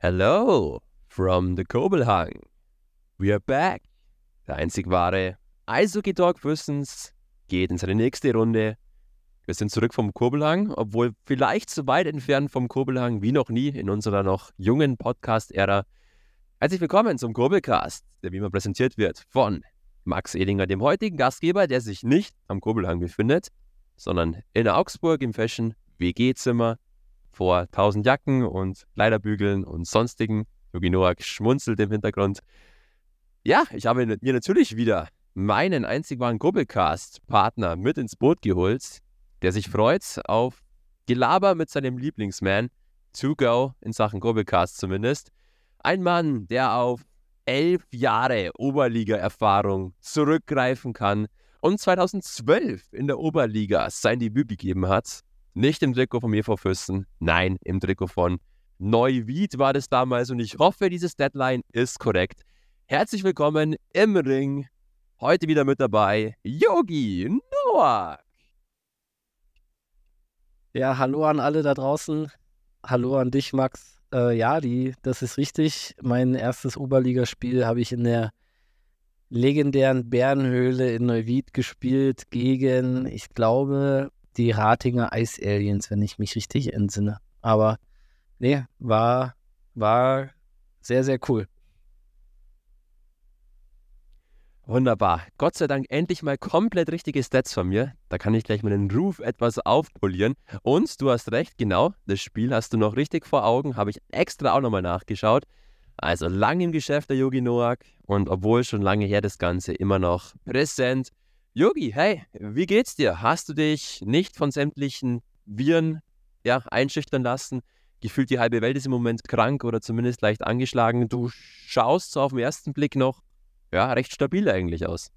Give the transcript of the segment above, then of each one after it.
Hello from the Kobelhang. We are back. Der einzig wahre Eishockey Talk Wissens geht in seine nächste Runde. Wir sind zurück vom Kurbelhang, obwohl vielleicht so weit entfernt vom Kurbelhang wie noch nie in unserer noch jungen Podcast-Ära. Herzlich willkommen zum Kurbelcast, der wie immer präsentiert wird von Max Edinger, dem heutigen Gastgeber, der sich nicht am Kurbelhang befindet, sondern in Augsburg im Fashion WG-Zimmer vor 1000 Jacken und Kleiderbügeln und sonstigen. Yogi Noak schmunzelt im Hintergrund. Ja, ich habe mir natürlich wieder meinen einzig wahren Kurbelcast-Partner mit ins Boot geholt, der sich freut auf Gelaber mit seinem Lieblingsman, to go in Sachen Kurbelcast zumindest. Ein Mann, der auf elf Jahre Oberliga-Erfahrung zurückgreifen kann und 2012 in der Oberliga sein Debüt gegeben hat. Nicht im Trikot von vor Füssen, nein, im Trikot von Neuwied war das damals und ich hoffe, dieses Deadline ist korrekt. Herzlich willkommen im Ring. Heute wieder mit dabei Yogi Noah. Ja, hallo an alle da draußen. Hallo an dich, Max. Äh, ja, die, das ist richtig. Mein erstes Oberligaspiel habe ich in der legendären Bärenhöhle in Neuwied gespielt gegen, ich glaube, die Ratinger Ice Aliens, wenn ich mich richtig entsinne. Aber nee, war, war sehr, sehr cool. Wunderbar. Gott sei Dank endlich mal komplett richtige Stats von mir. Da kann ich gleich meinen Ruf etwas aufpolieren. Und du hast recht, genau, das Spiel hast du noch richtig vor Augen, habe ich extra auch nochmal nachgeschaut. Also lang im Geschäft der Yogi Noak und obwohl schon lange her das Ganze immer noch präsent. Yogi, hey, wie geht's dir? Hast du dich nicht von sämtlichen Viren ja, einschüchtern lassen? Gefühlt die halbe Welt ist im Moment krank oder zumindest leicht angeschlagen. Du schaust so auf den ersten Blick noch ja, recht stabil eigentlich aus.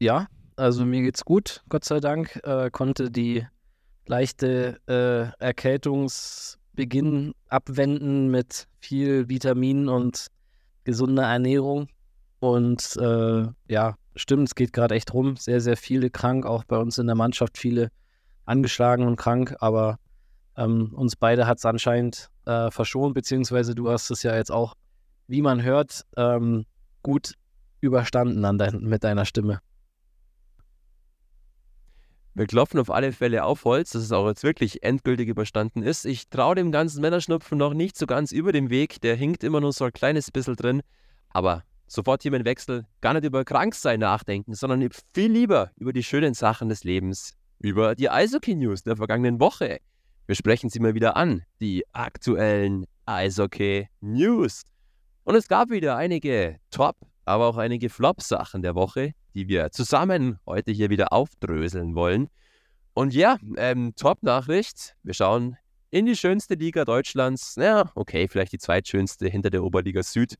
Ja, also mir geht's gut, Gott sei Dank. Äh, konnte die leichte äh, Erkältungsbeginn abwenden mit viel Vitaminen und gesunder Ernährung. Und äh, ja, stimmt, es geht gerade echt rum. Sehr, sehr viele krank, auch bei uns in der Mannschaft viele angeschlagen und krank, aber ähm, uns beide hat es anscheinend äh, verschont, beziehungsweise du hast es ja jetzt auch wie man hört, ähm, gut überstanden an dein, mit deiner Stimme. Wir klopfen auf alle Fälle auf Holz, dass es auch jetzt wirklich endgültig überstanden ist. Ich traue dem ganzen Männerschnupfen noch nicht so ganz über den Weg. Der hinkt immer nur so ein kleines bisschen drin. Aber sofort hier mein Wechsel. Gar nicht über Kranksein nachdenken, sondern viel lieber über die schönen Sachen des Lebens. Über die Eishockey-News der vergangenen Woche. Wir sprechen sie mal wieder an. Die aktuellen Eishockey-News. Und es gab wieder einige Top, aber auch einige Flop-Sachen der Woche, die wir zusammen heute hier wieder aufdröseln wollen. Und ja, ähm, Top-Nachricht. Wir schauen in die schönste Liga Deutschlands. Ja, okay, vielleicht die zweitschönste hinter der Oberliga Süd.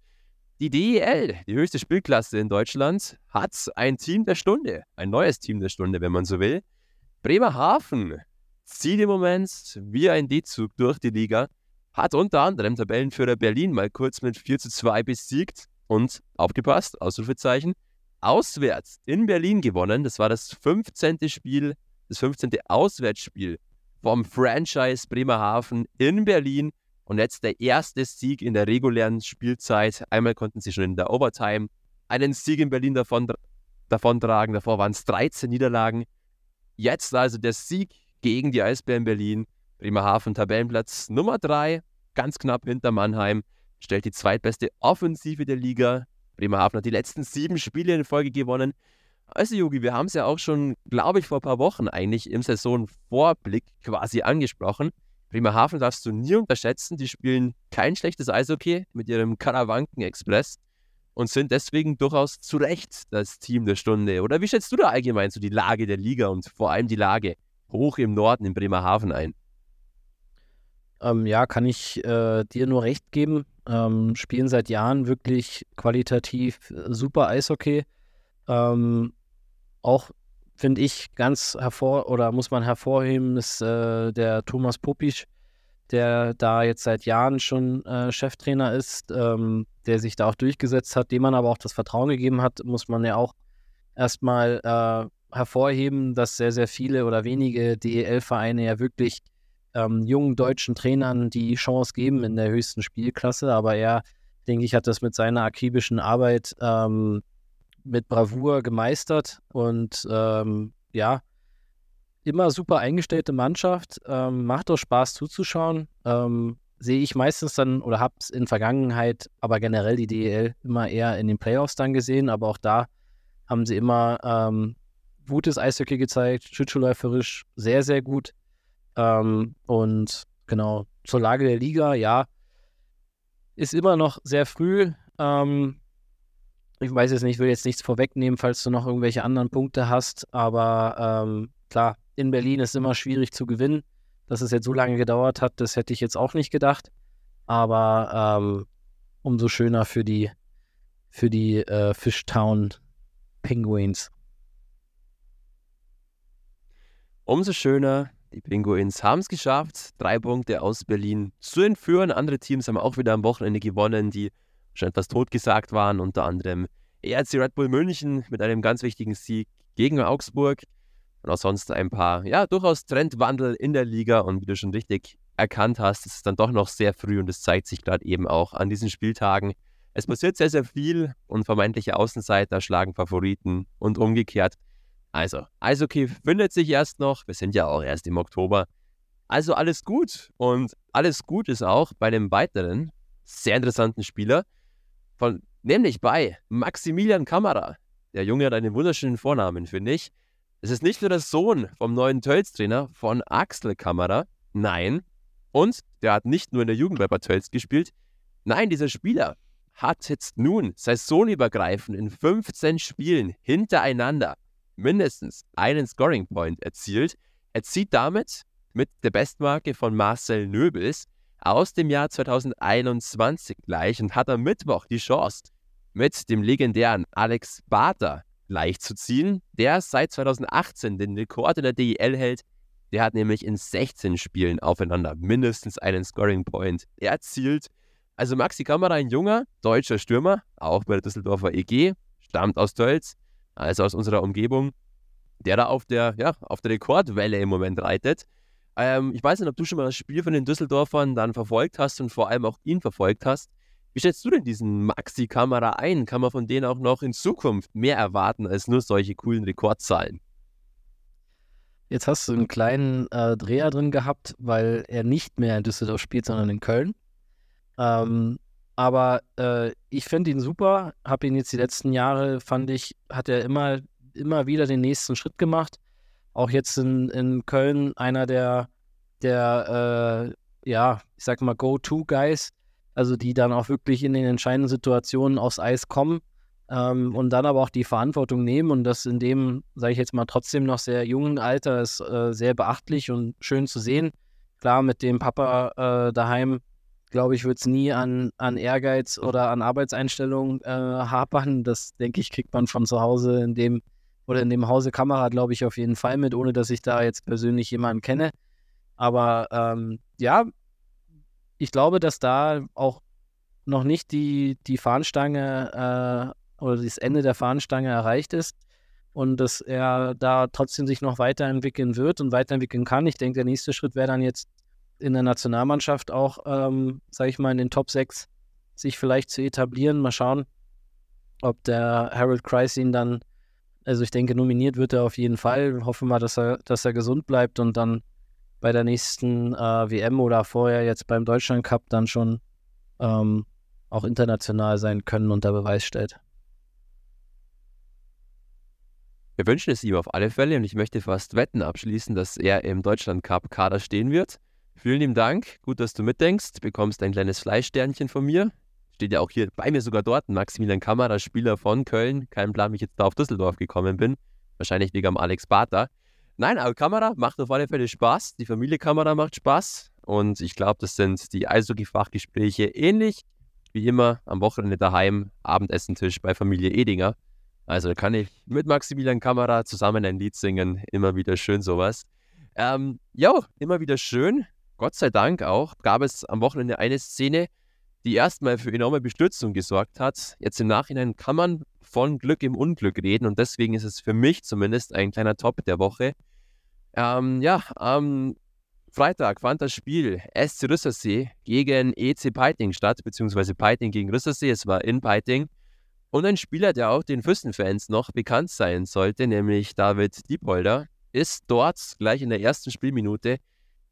Die DEL, die höchste Spielklasse in Deutschland, hat ein Team der Stunde, ein neues Team der Stunde, wenn man so will. Bremerhaven zieht im Moment wie ein D-Zug durch die Liga hat unter anderem Tabellenführer Berlin mal kurz mit 4 zu 2 besiegt und aufgepasst, Ausrufezeichen, auswärts in Berlin gewonnen. Das war das 15. Spiel, das 15. Auswärtsspiel vom Franchise Bremerhaven in Berlin und jetzt der erste Sieg in der regulären Spielzeit. Einmal konnten sie schon in der Overtime einen Sieg in Berlin davon, davontragen. Davor waren es 13 Niederlagen. Jetzt also der Sieg gegen die Eisbären Berlin. Bremerhaven Tabellenplatz Nummer 3, ganz knapp hinter Mannheim, stellt die zweitbeste Offensive der Liga. Bremerhaven hat die letzten sieben Spiele in Folge gewonnen. Also, Jogi, wir haben es ja auch schon, glaube ich, vor ein paar Wochen eigentlich im Saisonvorblick quasi angesprochen. Bremerhaven darfst du nie unterschätzen. Die spielen kein schlechtes Eishockey mit ihrem Karawanken Express und sind deswegen durchaus zu Recht das Team der Stunde. Oder wie schätzt du da allgemein so die Lage der Liga und vor allem die Lage hoch im Norden in Bremerhaven ein? Ähm, ja, kann ich äh, dir nur recht geben. Ähm, spielen seit Jahren wirklich qualitativ äh, super Eishockey. Ähm, auch finde ich ganz hervor oder muss man hervorheben, ist äh, der Thomas Popisch, der da jetzt seit Jahren schon äh, Cheftrainer ist, ähm, der sich da auch durchgesetzt hat, dem man aber auch das Vertrauen gegeben hat, muss man ja auch erstmal äh, hervorheben, dass sehr, sehr viele oder wenige DEL-Vereine ja wirklich ähm, jungen deutschen Trainern die Chance geben in der höchsten Spielklasse. Aber er, denke ich, hat das mit seiner akribischen Arbeit ähm, mit Bravour gemeistert und ähm, ja, immer super eingestellte Mannschaft. Ähm, macht auch Spaß zuzuschauen. Ähm, sehe ich meistens dann oder habe es in Vergangenheit, aber generell die DEL immer eher in den Playoffs dann gesehen. Aber auch da haben sie immer ähm, gutes Eishockey gezeigt, schützeläuferisch sehr, sehr gut. Ähm, und genau, zur Lage der Liga, ja, ist immer noch sehr früh. Ähm, ich weiß jetzt nicht, ich will jetzt nichts vorwegnehmen, falls du noch irgendwelche anderen Punkte hast, aber ähm, klar, in Berlin ist immer schwierig zu gewinnen. Dass es jetzt so lange gedauert hat, das hätte ich jetzt auch nicht gedacht. Aber ähm, umso schöner für die, für die äh, Fishtown Penguins. Umso schöner, die Penguins haben es geschafft, drei Punkte aus Berlin zu entführen. Andere Teams haben auch wieder am Wochenende gewonnen, die schon etwas totgesagt waren, unter anderem ERC Red Bull München mit einem ganz wichtigen Sieg gegen Augsburg. Und auch sonst ein paar, ja, durchaus Trendwandel in der Liga. Und wie du schon richtig erkannt hast, ist es dann doch noch sehr früh und es zeigt sich gerade eben auch an diesen Spieltagen. Es passiert sehr, sehr viel und vermeintliche Außenseiter schlagen Favoriten und umgekehrt. Also, Eishockey findet sich erst noch. Wir sind ja auch erst im Oktober. Also alles gut. Und alles gut ist auch bei einem weiteren sehr interessanten Spieler, von, nämlich bei Maximilian Kamera. Der Junge hat einen wunderschönen Vornamen, finde ich. Es ist nicht nur der Sohn vom neuen Tölz-Trainer von Axel Kamera. Nein. Und der hat nicht nur in der Jugend bei Tölz gespielt. Nein, dieser Spieler hat jetzt nun saisonübergreifend in 15 Spielen hintereinander mindestens einen Scoring Point erzielt. Er zieht damit mit der Bestmarke von Marcel Nöbels aus dem Jahr 2021 gleich und hat am Mittwoch die Chance, mit dem legendären Alex Barter gleichzuziehen, der seit 2018 den Rekord in der DEL hält. Der hat nämlich in 16 Spielen aufeinander mindestens einen Scoring Point erzielt. Also Maxi Kamera, ein junger deutscher Stürmer, auch bei der Düsseldorfer EG, stammt aus Tölz, also aus unserer Umgebung, der da auf der, ja, auf der Rekordwelle im Moment reitet. Ähm, ich weiß nicht, ob du schon mal das Spiel von den Düsseldorfern dann verfolgt hast und vor allem auch ihn verfolgt hast. Wie schätzt du denn diesen Maxi-Kamera ein? Kann man von denen auch noch in Zukunft mehr erwarten als nur solche coolen Rekordzahlen? Jetzt hast du einen kleinen äh, Dreher drin gehabt, weil er nicht mehr in Düsseldorf spielt, sondern in Köln. Ähm, aber äh, ich finde ihn super, habe ihn jetzt die letzten Jahre, fand ich, hat er immer, immer wieder den nächsten Schritt gemacht. Auch jetzt in, in Köln einer der, der äh, ja, ich sag mal, Go-To-Guys, also die dann auch wirklich in den entscheidenden Situationen aufs Eis kommen ähm, und dann aber auch die Verantwortung nehmen und das in dem, sage ich jetzt mal, trotzdem noch sehr jungen Alter ist äh, sehr beachtlich und schön zu sehen. Klar, mit dem Papa äh, daheim glaube ich, wird es nie an, an Ehrgeiz oder an Arbeitseinstellungen äh, hapern. Das, denke ich, kriegt man von zu Hause in dem oder in dem Hause Kamera, glaube ich, auf jeden Fall mit, ohne dass ich da jetzt persönlich jemanden kenne. Aber ähm, ja, ich glaube, dass da auch noch nicht die, die Fahnenstange äh, oder das Ende der Fahnenstange erreicht ist und dass er da trotzdem sich noch weiterentwickeln wird und weiterentwickeln kann. Ich denke, der nächste Schritt wäre dann jetzt in der Nationalmannschaft auch, ähm, sage ich mal, in den Top 6 sich vielleicht zu etablieren. Mal schauen, ob der Harold Kreis ihn dann, also ich denke, nominiert wird er auf jeden Fall. Hoffen wir, dass er, dass er gesund bleibt und dann bei der nächsten äh, WM oder vorher jetzt beim Deutschland Cup dann schon ähm, auch international sein können unter Beweis stellt. Wir wünschen es ihm auf alle Fälle und ich möchte fast Wetten abschließen, dass er im Deutschland Cup Kader stehen wird. Vielen lieben Dank. Gut, dass du mitdenkst. Bekommst ein kleines Fleischsternchen von mir. Steht ja auch hier bei mir sogar dort. Maximilian Kamera, Spieler von Köln. Kein Plan, wie ich jetzt da auf Düsseldorf gekommen bin. Wahrscheinlich wegen am Alex Barter. Nein, aber Kamera macht auf alle Fälle Spaß. Die Familie Kamera macht Spaß. Und ich glaube, das sind die Eishockey-Fachgespräche ähnlich wie immer am Wochenende daheim, Abendessentisch bei Familie Edinger. Also da kann ich mit Maximilian Kamera zusammen ein Lied singen. Immer wieder schön sowas. Ähm, jo, immer wieder schön. Gott sei Dank auch gab es am Wochenende eine Szene, die erstmal für enorme Bestürzung gesorgt hat. Jetzt im Nachhinein kann man von Glück im Unglück reden und deswegen ist es für mich zumindest ein kleiner Top der Woche. Ähm, ja, am Freitag fand das Spiel SC Rüssersee gegen EC Peiting statt, beziehungsweise Peiting gegen Rüssersee. Es war in Peiting. Und ein Spieler, der auch den Füssen-Fans noch bekannt sein sollte, nämlich David Diepolder, ist dort gleich in der ersten Spielminute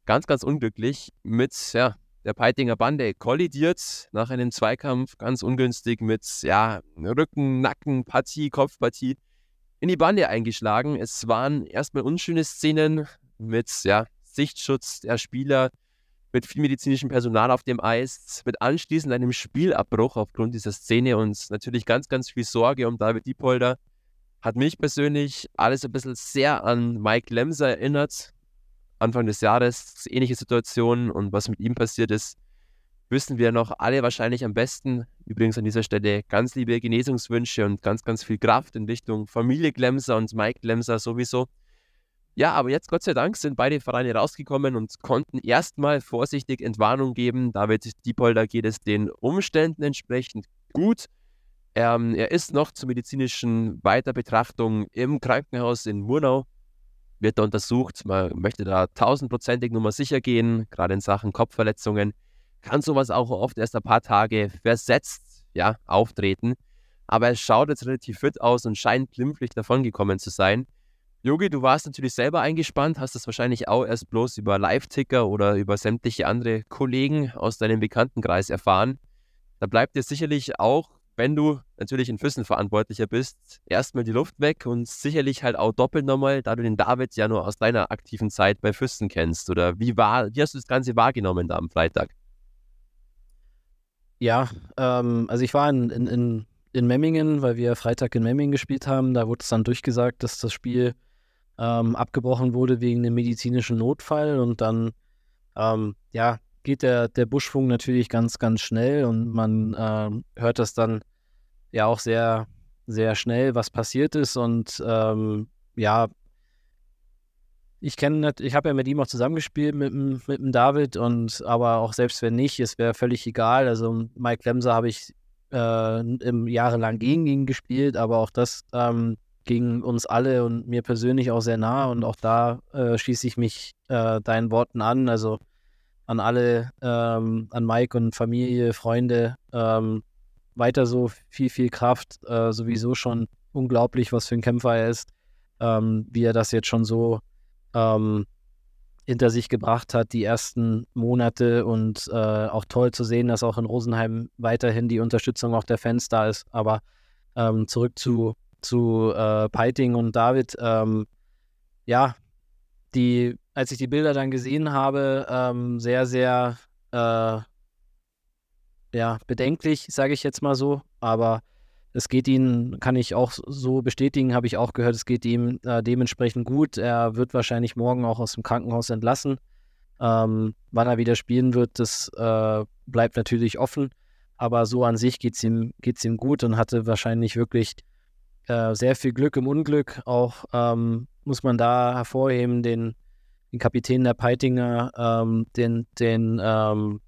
ganz, ganz unglücklich mit ja, der Peitinger Bande kollidiert nach einem Zweikampf ganz ungünstig mit ja, Rücken, Nacken, Partie, Kopfpartie in die Bande eingeschlagen. Es waren erstmal unschöne Szenen mit ja, Sichtschutz der Spieler, mit viel medizinischem Personal auf dem Eis, mit anschließend einem Spielabbruch aufgrund dieser Szene und natürlich ganz, ganz viel Sorge um David Diepolder. Hat mich persönlich alles ein bisschen sehr an Mike Lemser erinnert. Anfang des Jahres, ähnliche Situation und was mit ihm passiert ist, wissen wir noch alle wahrscheinlich am besten. Übrigens an dieser Stelle ganz liebe Genesungswünsche und ganz, ganz viel Kraft in Richtung Familie Glemser und Mike Glemser sowieso. Ja, aber jetzt Gott sei Dank sind beide Vereine rausgekommen und konnten erstmal vorsichtig Entwarnung geben. David Diepolder geht es den Umständen entsprechend gut. Ähm, er ist noch zur medizinischen Weiterbetrachtung im Krankenhaus in Murnau. Wird da untersucht. Man möchte da tausendprozentig nur mal sicher gehen, gerade in Sachen Kopfverletzungen. Kann sowas auch oft erst ein paar Tage versetzt ja, auftreten. Aber er schaut jetzt relativ fit aus und scheint glimpflich davongekommen zu sein. Yogi, du warst natürlich selber eingespannt, hast das wahrscheinlich auch erst bloß über Live-Ticker oder über sämtliche andere Kollegen aus deinem Bekanntenkreis erfahren. Da bleibt dir sicherlich auch, wenn du natürlich in Füssen verantwortlicher bist, erstmal die Luft weg und sicherlich halt auch doppelt nochmal, da du den David ja nur aus deiner aktiven Zeit bei Füssen kennst. Oder wie war, wie hast du das Ganze wahrgenommen da am Freitag? Ja, ähm, also ich war in, in, in, in Memmingen, weil wir Freitag in Memmingen gespielt haben. Da wurde es dann durchgesagt, dass das Spiel ähm, abgebrochen wurde wegen einem medizinischen Notfall und dann ähm, ja, geht der, der Buschfunk natürlich ganz, ganz schnell und man ähm, hört das dann ja auch sehr, sehr schnell, was passiert ist und ähm, ja, ich kenne, ich habe ja mit ihm auch zusammengespielt, mit, mit dem David, und aber auch selbst wenn nicht, es wäre völlig egal. Also Mike Lemser habe ich äh, im jahrelang gegen ihn gespielt, aber auch das ähm, ging uns alle und mir persönlich auch sehr nah und auch da äh, schließe ich mich äh, deinen Worten an. Also an alle, ähm, an Mike und Familie, Freunde, ähm, weiter so viel, viel Kraft. Äh, sowieso schon unglaublich, was für ein Kämpfer er ist, ähm, wie er das jetzt schon so ähm, hinter sich gebracht hat, die ersten Monate und äh, auch toll zu sehen, dass auch in Rosenheim weiterhin die Unterstützung auch der Fans da ist. Aber ähm, zurück zu zu äh, Peiting und David. Ähm, ja, die, als ich die Bilder dann gesehen habe, ähm, sehr, sehr äh, ja, bedenklich, sage ich jetzt mal so. Aber es geht ihm, kann ich auch so bestätigen, habe ich auch gehört, es geht ihm äh, dementsprechend gut. Er wird wahrscheinlich morgen auch aus dem Krankenhaus entlassen. Ähm, wann er wieder spielen wird, das äh, bleibt natürlich offen. Aber so an sich geht es ihm, geht's ihm gut und hatte wahrscheinlich wirklich äh, sehr viel Glück im Unglück. Auch ähm, muss man da hervorheben, den, den Kapitän der Peitinger, ähm, den, den ähm,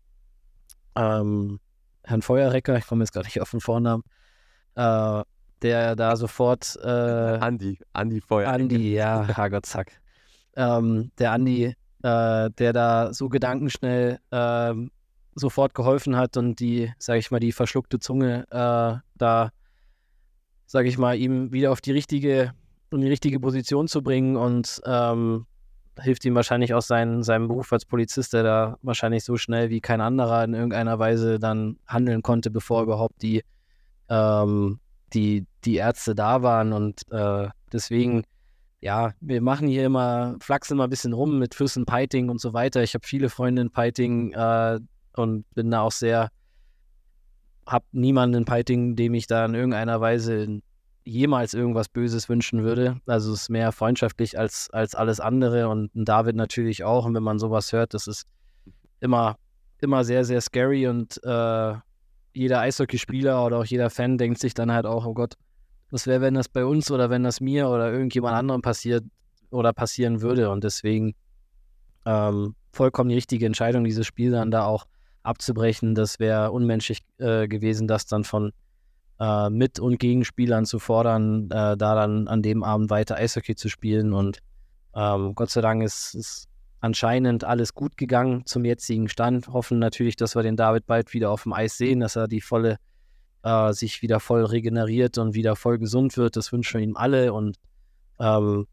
ähm Herrn Feuerrecker, ich komme jetzt gerade nicht auf den Vornamen, äh, der da sofort. Äh, Andi, Andi Feuerrecker. Andi, ja, Herrgott, zack. Ähm, der Andi, äh, der da so gedankenschnell ähm, sofort geholfen hat und die, sage ich mal, die verschluckte Zunge äh, da sage ich mal, ihm wieder auf die richtige, in die richtige Position zu bringen und ähm, hilft ihm wahrscheinlich auch sein, seinem Beruf als Polizist, der da wahrscheinlich so schnell wie kein anderer in irgendeiner Weise dann handeln konnte, bevor überhaupt die, ähm, die, die Ärzte da waren. Und äh, deswegen, ja, wir machen hier immer, flachsen immer ein bisschen rum mit Füssen Piting und so weiter. Ich habe viele Freunde in Piting äh, und bin da auch sehr habe niemanden in Piting, dem ich da in irgendeiner Weise jemals irgendwas Böses wünschen würde. Also es ist mehr freundschaftlich als, als alles andere und David natürlich auch. Und wenn man sowas hört, das ist immer, immer sehr, sehr scary und äh, jeder Eishockeyspieler oder auch jeder Fan denkt sich dann halt auch, oh Gott, was wäre, wenn das bei uns oder wenn das mir oder irgendjemand anderem passiert oder passieren würde. Und deswegen ähm, vollkommen die richtige Entscheidung, dieses Spiel dann da auch abzubrechen. Das wäre unmenschlich äh, gewesen, das dann von äh, Mit- und Gegenspielern zu fordern, äh, da dann an dem Abend weiter Eishockey zu spielen. Und ähm, Gott sei Dank ist, ist, anscheinend alles gut gegangen zum jetzigen Stand. Hoffen natürlich, dass wir den David bald wieder auf dem Eis sehen, dass er die volle, äh, sich wieder voll regeneriert und wieder voll gesund wird. Das wünschen wir ihm alle und ähm,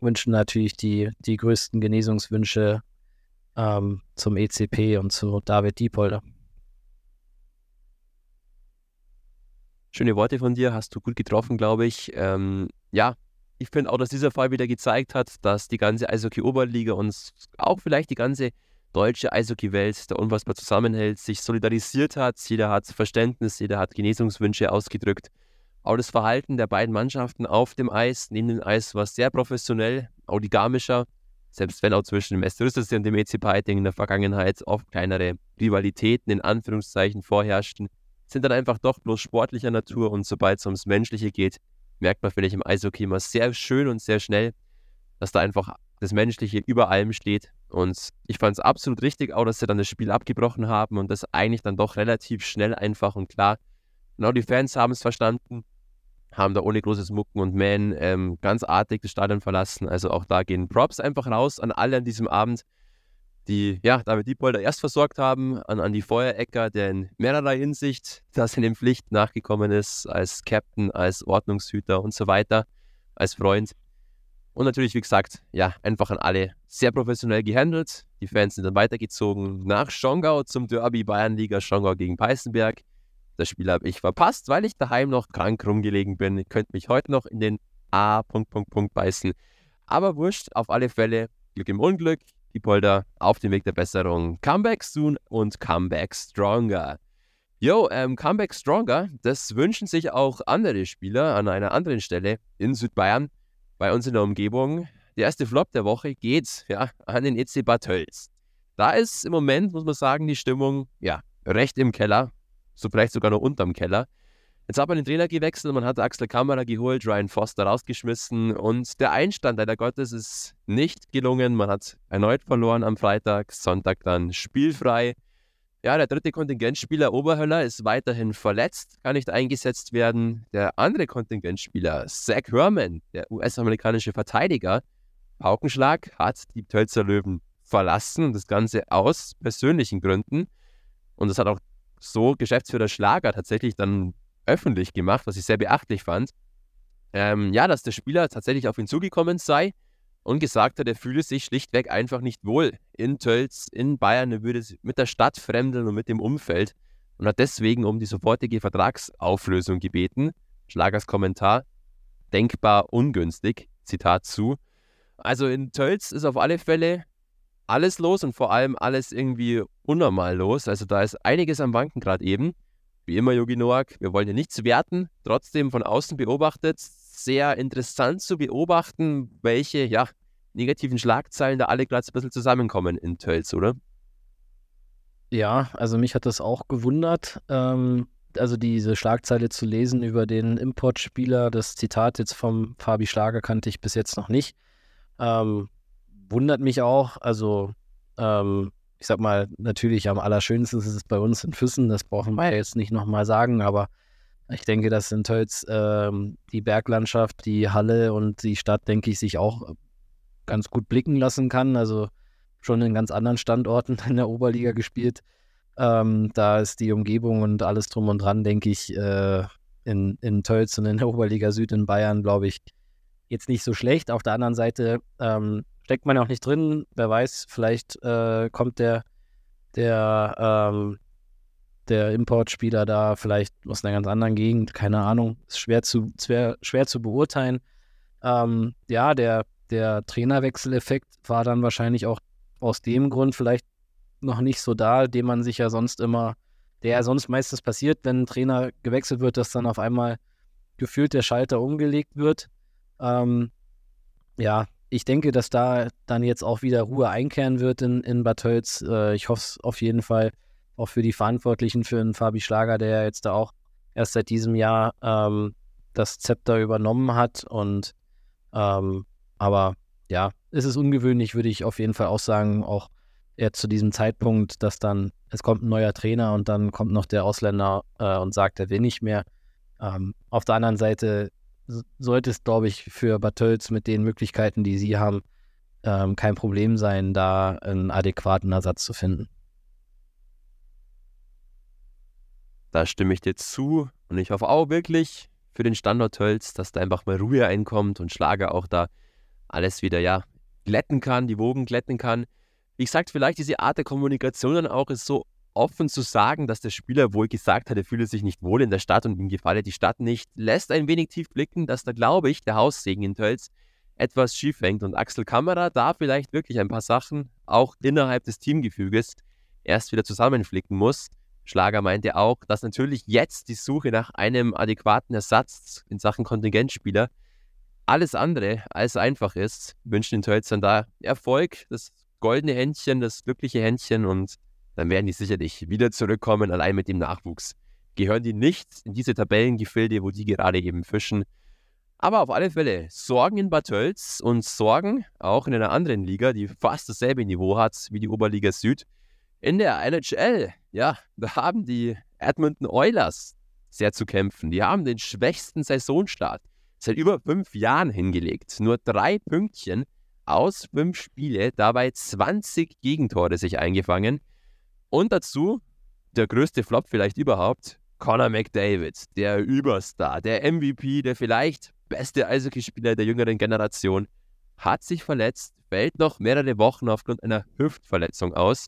wünschen natürlich die, die größten Genesungswünsche ähm, zum ECP und zu David Diepolder. Schöne Worte von dir, hast du gut getroffen, glaube ich. Ähm, ja, ich finde auch, dass dieser Fall wieder gezeigt hat, dass die ganze Eishockey-Oberliga uns auch vielleicht die ganze deutsche Eishockey-Welt da unfassbar zusammenhält, sich solidarisiert hat. Jeder hat Verständnis, jeder hat Genesungswünsche ausgedrückt. Auch das Verhalten der beiden Mannschaften auf dem Eis, neben dem Eis, war sehr professionell, origamischer. Selbst wenn auch zwischen dem SC und dem EC Peiting in der Vergangenheit oft kleinere Rivalitäten in Anführungszeichen vorherrschten, sind dann einfach doch bloß sportlicher Natur und sobald es ums Menschliche geht, merkt man, finde ich, im Eishockey immer sehr schön und sehr schnell, dass da einfach das Menschliche über allem steht. Und ich fand es absolut richtig auch, dass sie dann das Spiel abgebrochen haben und das eigentlich dann doch relativ schnell, einfach und klar. Genau, die Fans haben es verstanden, haben da ohne großes Mucken und Mähen ähm, ganz artig das Stadion verlassen. Also auch da gehen Props einfach raus an alle an diesem Abend die ja, David Diepolder erst versorgt haben, an, an die Feuerecker, der in mehrerlei Hinsicht das in den Pflicht nachgekommen ist, als Captain, als Ordnungshüter und so weiter, als Freund. Und natürlich, wie gesagt, ja, einfach an alle sehr professionell gehandelt. Die Fans sind dann weitergezogen nach Schongau zum Derby Bayernliga Schongau gegen Peißenberg. Das Spiel habe ich verpasst, weil ich daheim noch krank rumgelegen bin. Ihr könnt mich heute noch in den A. Beißen. Aber wurscht, auf alle Fälle Glück im Unglück. Diepolder auf dem Weg der Besserung. Comeback soon und Comeback stronger. Yo, ähm, Comeback stronger, das wünschen sich auch andere Spieler an einer anderen Stelle in Südbayern, bei uns in der Umgebung. Der erste Flop der Woche geht ja, an den EC Bad Tölz. Da ist im Moment, muss man sagen, die Stimmung ja recht im Keller, so vielleicht sogar noch unterm Keller. Jetzt hat man den Trainer gewechselt, man hat Axel Kammerer geholt, Ryan Foster rausgeschmissen und der Einstand leider Gottes ist nicht gelungen. Man hat erneut verloren am Freitag, Sonntag dann spielfrei. Ja, der dritte Kontingentspieler Oberhöller ist weiterhin verletzt, kann nicht eingesetzt werden. Der andere Kontingentspieler, Zach Herman, der US-amerikanische Verteidiger, Paukenschlag, hat die Tölzer Löwen verlassen und das Ganze aus persönlichen Gründen. Und das hat auch so Geschäftsführer Schlager tatsächlich dann öffentlich gemacht, was ich sehr beachtlich fand. Ähm, ja, dass der Spieler tatsächlich auf ihn zugekommen sei und gesagt hat, er fühle sich schlichtweg einfach nicht wohl in Tölz, in Bayern. Er würde mit der Stadt fremdeln und mit dem Umfeld und hat deswegen um die sofortige Vertragsauflösung gebeten. Schlagers Kommentar, denkbar ungünstig, Zitat zu. Also in Tölz ist auf alle Fälle alles los und vor allem alles irgendwie unnormal los. Also da ist einiges am Wanken gerade eben. Wie immer, Yogi Noak, wir wollen hier nichts werten, trotzdem von außen beobachtet. Sehr interessant zu beobachten, welche ja, negativen Schlagzeilen da alle gerade ein bisschen zusammenkommen in Tölz, oder? Ja, also mich hat das auch gewundert. Ähm, also diese Schlagzeile zu lesen über den Importspieler, das Zitat jetzt vom Fabi Schlager kannte ich bis jetzt noch nicht. Ähm, wundert mich auch. Also ähm, ich sag mal, natürlich am allerschönsten ist es bei uns in Füssen, das brauchen wir jetzt nicht nochmal sagen, aber ich denke, dass in Tölz ähm, die Berglandschaft, die Halle und die Stadt, denke ich, sich auch ganz gut blicken lassen kann. Also schon in ganz anderen Standorten in der Oberliga gespielt. Ähm, da ist die Umgebung und alles drum und dran, denke ich, äh, in, in Tölz und in der Oberliga Süd in Bayern, glaube ich, jetzt nicht so schlecht. Auf der anderen Seite ähm, steckt man ja auch nicht drin. Wer weiß, vielleicht äh, kommt der, der, ähm, der Importspieler da vielleicht aus einer ganz anderen Gegend, keine Ahnung. Ist schwer zu, schwer, schwer zu beurteilen. Ähm, ja, der, der Trainerwechseleffekt war dann wahrscheinlich auch aus dem Grund vielleicht noch nicht so da, den man sich ja sonst immer, der ja sonst meistens passiert, wenn ein Trainer gewechselt wird, dass dann auf einmal gefühlt der Schalter umgelegt wird. Ähm, ja, ich denke, dass da dann jetzt auch wieder Ruhe einkehren wird in, in Bad Tölz. Äh, ich hoffe es auf jeden Fall auch für die Verantwortlichen, für den Fabi Schlager, der jetzt da auch erst seit diesem Jahr ähm, das Zepter übernommen hat. Und ähm, aber ja, es ist ungewöhnlich, würde ich auf jeden Fall auch sagen, auch jetzt zu diesem Zeitpunkt, dass dann, es kommt ein neuer Trainer und dann kommt noch der Ausländer äh, und sagt, er will nicht mehr. Ähm, auf der anderen Seite sollte es, glaube ich, für Bad Tölz mit den Möglichkeiten, die sie haben, ähm, kein Problem sein, da einen adäquaten Ersatz zu finden. Da stimme ich dir zu und ich hoffe auch wirklich für den Standort Tölz, dass da einfach mal Ruhe einkommt und Schlager auch da alles wieder, ja, glätten kann, die Wogen glätten kann. Wie gesagt, vielleicht diese Art der Kommunikation dann auch ist so offen zu sagen, dass der Spieler wohl gesagt hat, er fühle sich nicht wohl in der Stadt und ihm gefalle die Stadt nicht, lässt ein wenig tief blicken, dass da, glaube ich, der Haussegen in Tölz etwas schief hängt und Axel Kammerer da vielleicht wirklich ein paar Sachen auch innerhalb des Teamgefüges erst wieder zusammenflicken muss. Schlager meinte auch, dass natürlich jetzt die Suche nach einem adäquaten Ersatz in Sachen Kontingentspieler alles andere als einfach ist. Wünschen den Tölzern da Erfolg, das goldene Händchen, das glückliche Händchen und dann werden die sicherlich wieder zurückkommen, allein mit dem Nachwuchs. Gehören die nicht in diese Tabellengefilde, wo die gerade eben fischen. Aber auf alle Fälle Sorgen in Bad Tölz und Sorgen auch in einer anderen Liga, die fast dasselbe Niveau hat wie die Oberliga Süd. In der NHL, ja, da haben die Edmonton Oilers sehr zu kämpfen. Die haben den schwächsten Saisonstart seit über fünf Jahren hingelegt. Nur drei Pünktchen aus fünf Spiele, dabei 20 Gegentore sich eingefangen. Und dazu der größte Flop vielleicht überhaupt, Conor McDavid, der Überstar, der MVP, der vielleicht beste Eishockeyspieler der jüngeren Generation, hat sich verletzt, fällt noch mehrere Wochen aufgrund einer Hüftverletzung aus,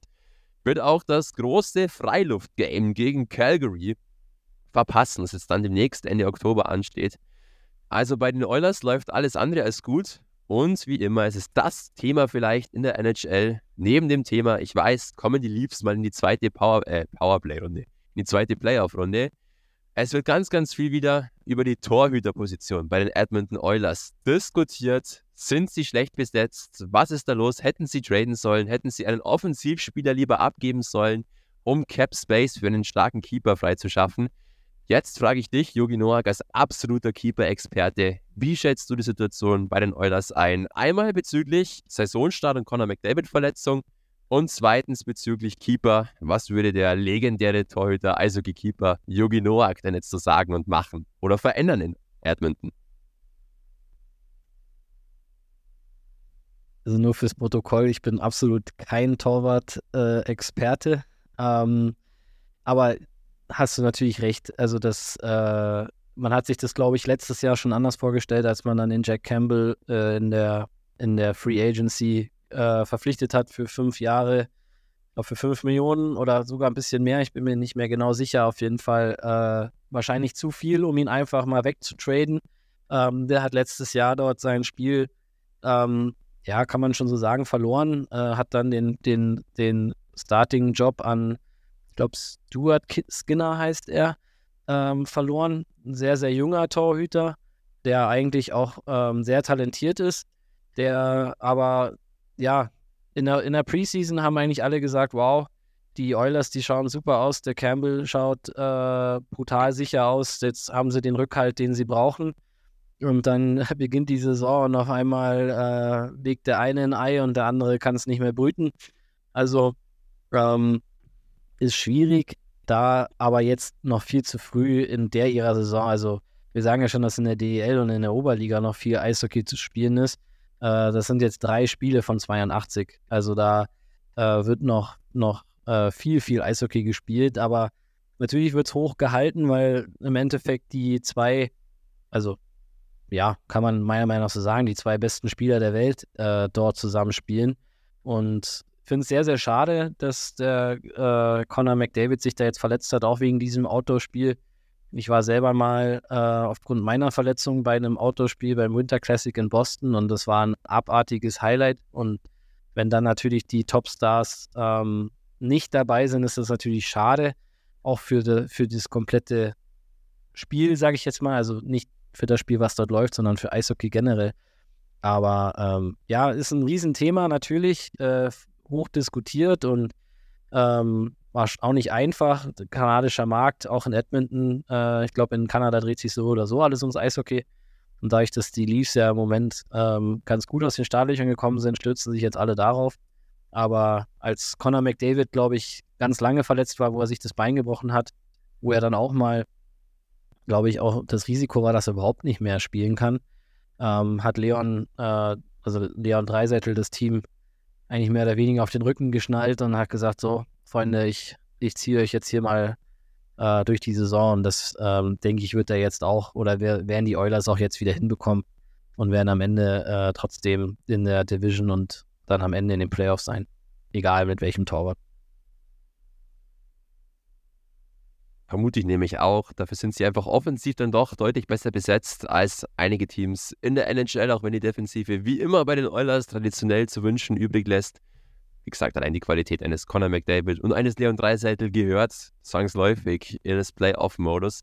wird auch das große Freiluftgame gegen Calgary verpassen, das jetzt dann demnächst Ende Oktober ansteht. Also bei den Oilers läuft alles andere als gut. Und wie immer, es ist das Thema vielleicht in der NHL. Neben dem Thema, ich weiß, kommen die Leafs mal in die zweite Power, äh, Powerplay-Runde, in die zweite Playoff-Runde. Es wird ganz, ganz viel wieder über die Torhüterposition bei den Edmonton Oilers diskutiert. Sind sie schlecht besetzt? Was ist da los? Hätten sie traden sollen? Hätten sie einen Offensivspieler lieber abgeben sollen, um Cap Space für einen starken Keeper freizuschaffen? Jetzt frage ich dich, Yogi Noak, als absoluter Keeper-Experte, wie schätzt du die Situation bei den Oilers ein? Einmal bezüglich Saisonstart und Conor McDavid-Verletzung und zweitens bezüglich Keeper. Was würde der legendäre Torhüter, Eishockey-Keeper Yogi Noak denn jetzt so sagen und machen oder verändern in Edmonton? Also nur fürs Protokoll, ich bin absolut kein Torwart-Experte. Äh, ähm, aber hast du natürlich recht. Also das, äh, man hat sich das, glaube ich, letztes Jahr schon anders vorgestellt, als man dann den Jack Campbell äh, in, der, in der Free Agency äh, verpflichtet hat für fünf Jahre, glaube für fünf Millionen oder sogar ein bisschen mehr. Ich bin mir nicht mehr genau sicher. Auf jeden Fall äh, wahrscheinlich zu viel, um ihn einfach mal wegzutraden. Ähm, der hat letztes Jahr dort sein Spiel, ähm, ja, kann man schon so sagen, verloren. Äh, hat dann den, den, den Starting-Job an glaube, Stuart Skinner heißt er, ähm, verloren. Ein sehr, sehr junger Torhüter, der eigentlich auch ähm, sehr talentiert ist, der aber, ja, in der, in der Preseason haben eigentlich alle gesagt, wow, die Oilers, die schauen super aus, der Campbell schaut äh, brutal sicher aus, jetzt haben sie den Rückhalt, den sie brauchen. Und dann beginnt die Saison und auf einmal äh, legt der eine ein Ei und der andere kann es nicht mehr brüten. Also ähm, ist schwierig, da aber jetzt noch viel zu früh in der ihrer Saison, also wir sagen ja schon, dass in der DEL und in der Oberliga noch viel Eishockey zu spielen ist. Äh, das sind jetzt drei Spiele von 82. Also da äh, wird noch, noch äh, viel, viel Eishockey gespielt, aber natürlich wird es hoch gehalten, weil im Endeffekt die zwei, also ja, kann man meiner Meinung nach so sagen, die zwei besten Spieler der Welt äh, dort zusammenspielen. Und finde es sehr, sehr schade, dass der äh, Conor McDavid sich da jetzt verletzt hat, auch wegen diesem Outdoor-Spiel. Ich war selber mal äh, aufgrund meiner Verletzung bei einem Outdoor-Spiel beim Winter Classic in Boston und das war ein abartiges Highlight. Und wenn dann natürlich die Topstars ähm, nicht dabei sind, ist das natürlich schade, auch für, de, für das komplette Spiel, sage ich jetzt mal. Also nicht für das Spiel, was dort läuft, sondern für Eishockey generell. Aber ähm, ja, ist ein Riesenthema natürlich. Äh, hoch diskutiert und ähm, war auch nicht einfach. Kanadischer Markt, auch in Edmonton. Äh, ich glaube, in Kanada dreht sich so oder so alles ums Eishockey. Und dadurch, dass die Leafs ja im Moment ähm, ganz gut aus den Startlöchern gekommen sind, stürzen sich jetzt alle darauf. Aber als Conor McDavid, glaube ich, ganz lange verletzt war, wo er sich das Bein gebrochen hat, wo er dann auch mal, glaube ich, auch das Risiko war, dass er überhaupt nicht mehr spielen kann, ähm, hat Leon äh, also Leon Dreiseitel, das Team eigentlich mehr oder weniger auf den Rücken geschnallt und hat gesagt, so, Freunde, ich, ich ziehe euch jetzt hier mal äh, durch die Saison. Und das, ähm, denke ich, wird er jetzt auch, oder werden die Oilers auch jetzt wieder hinbekommen und werden am Ende äh, trotzdem in der Division und dann am Ende in den Playoffs sein. Egal mit welchem Torwart. Vermute ich nämlich auch. Dafür sind sie einfach offensiv dann doch deutlich besser besetzt als einige Teams in der NHL, auch wenn die Defensive wie immer bei den Oilers traditionell zu wünschen übrig lässt. Wie gesagt, allein die Qualität eines Conor McDavid und eines Leon Dreiseitel gehört zwangsläufig in das Playoff-Modus.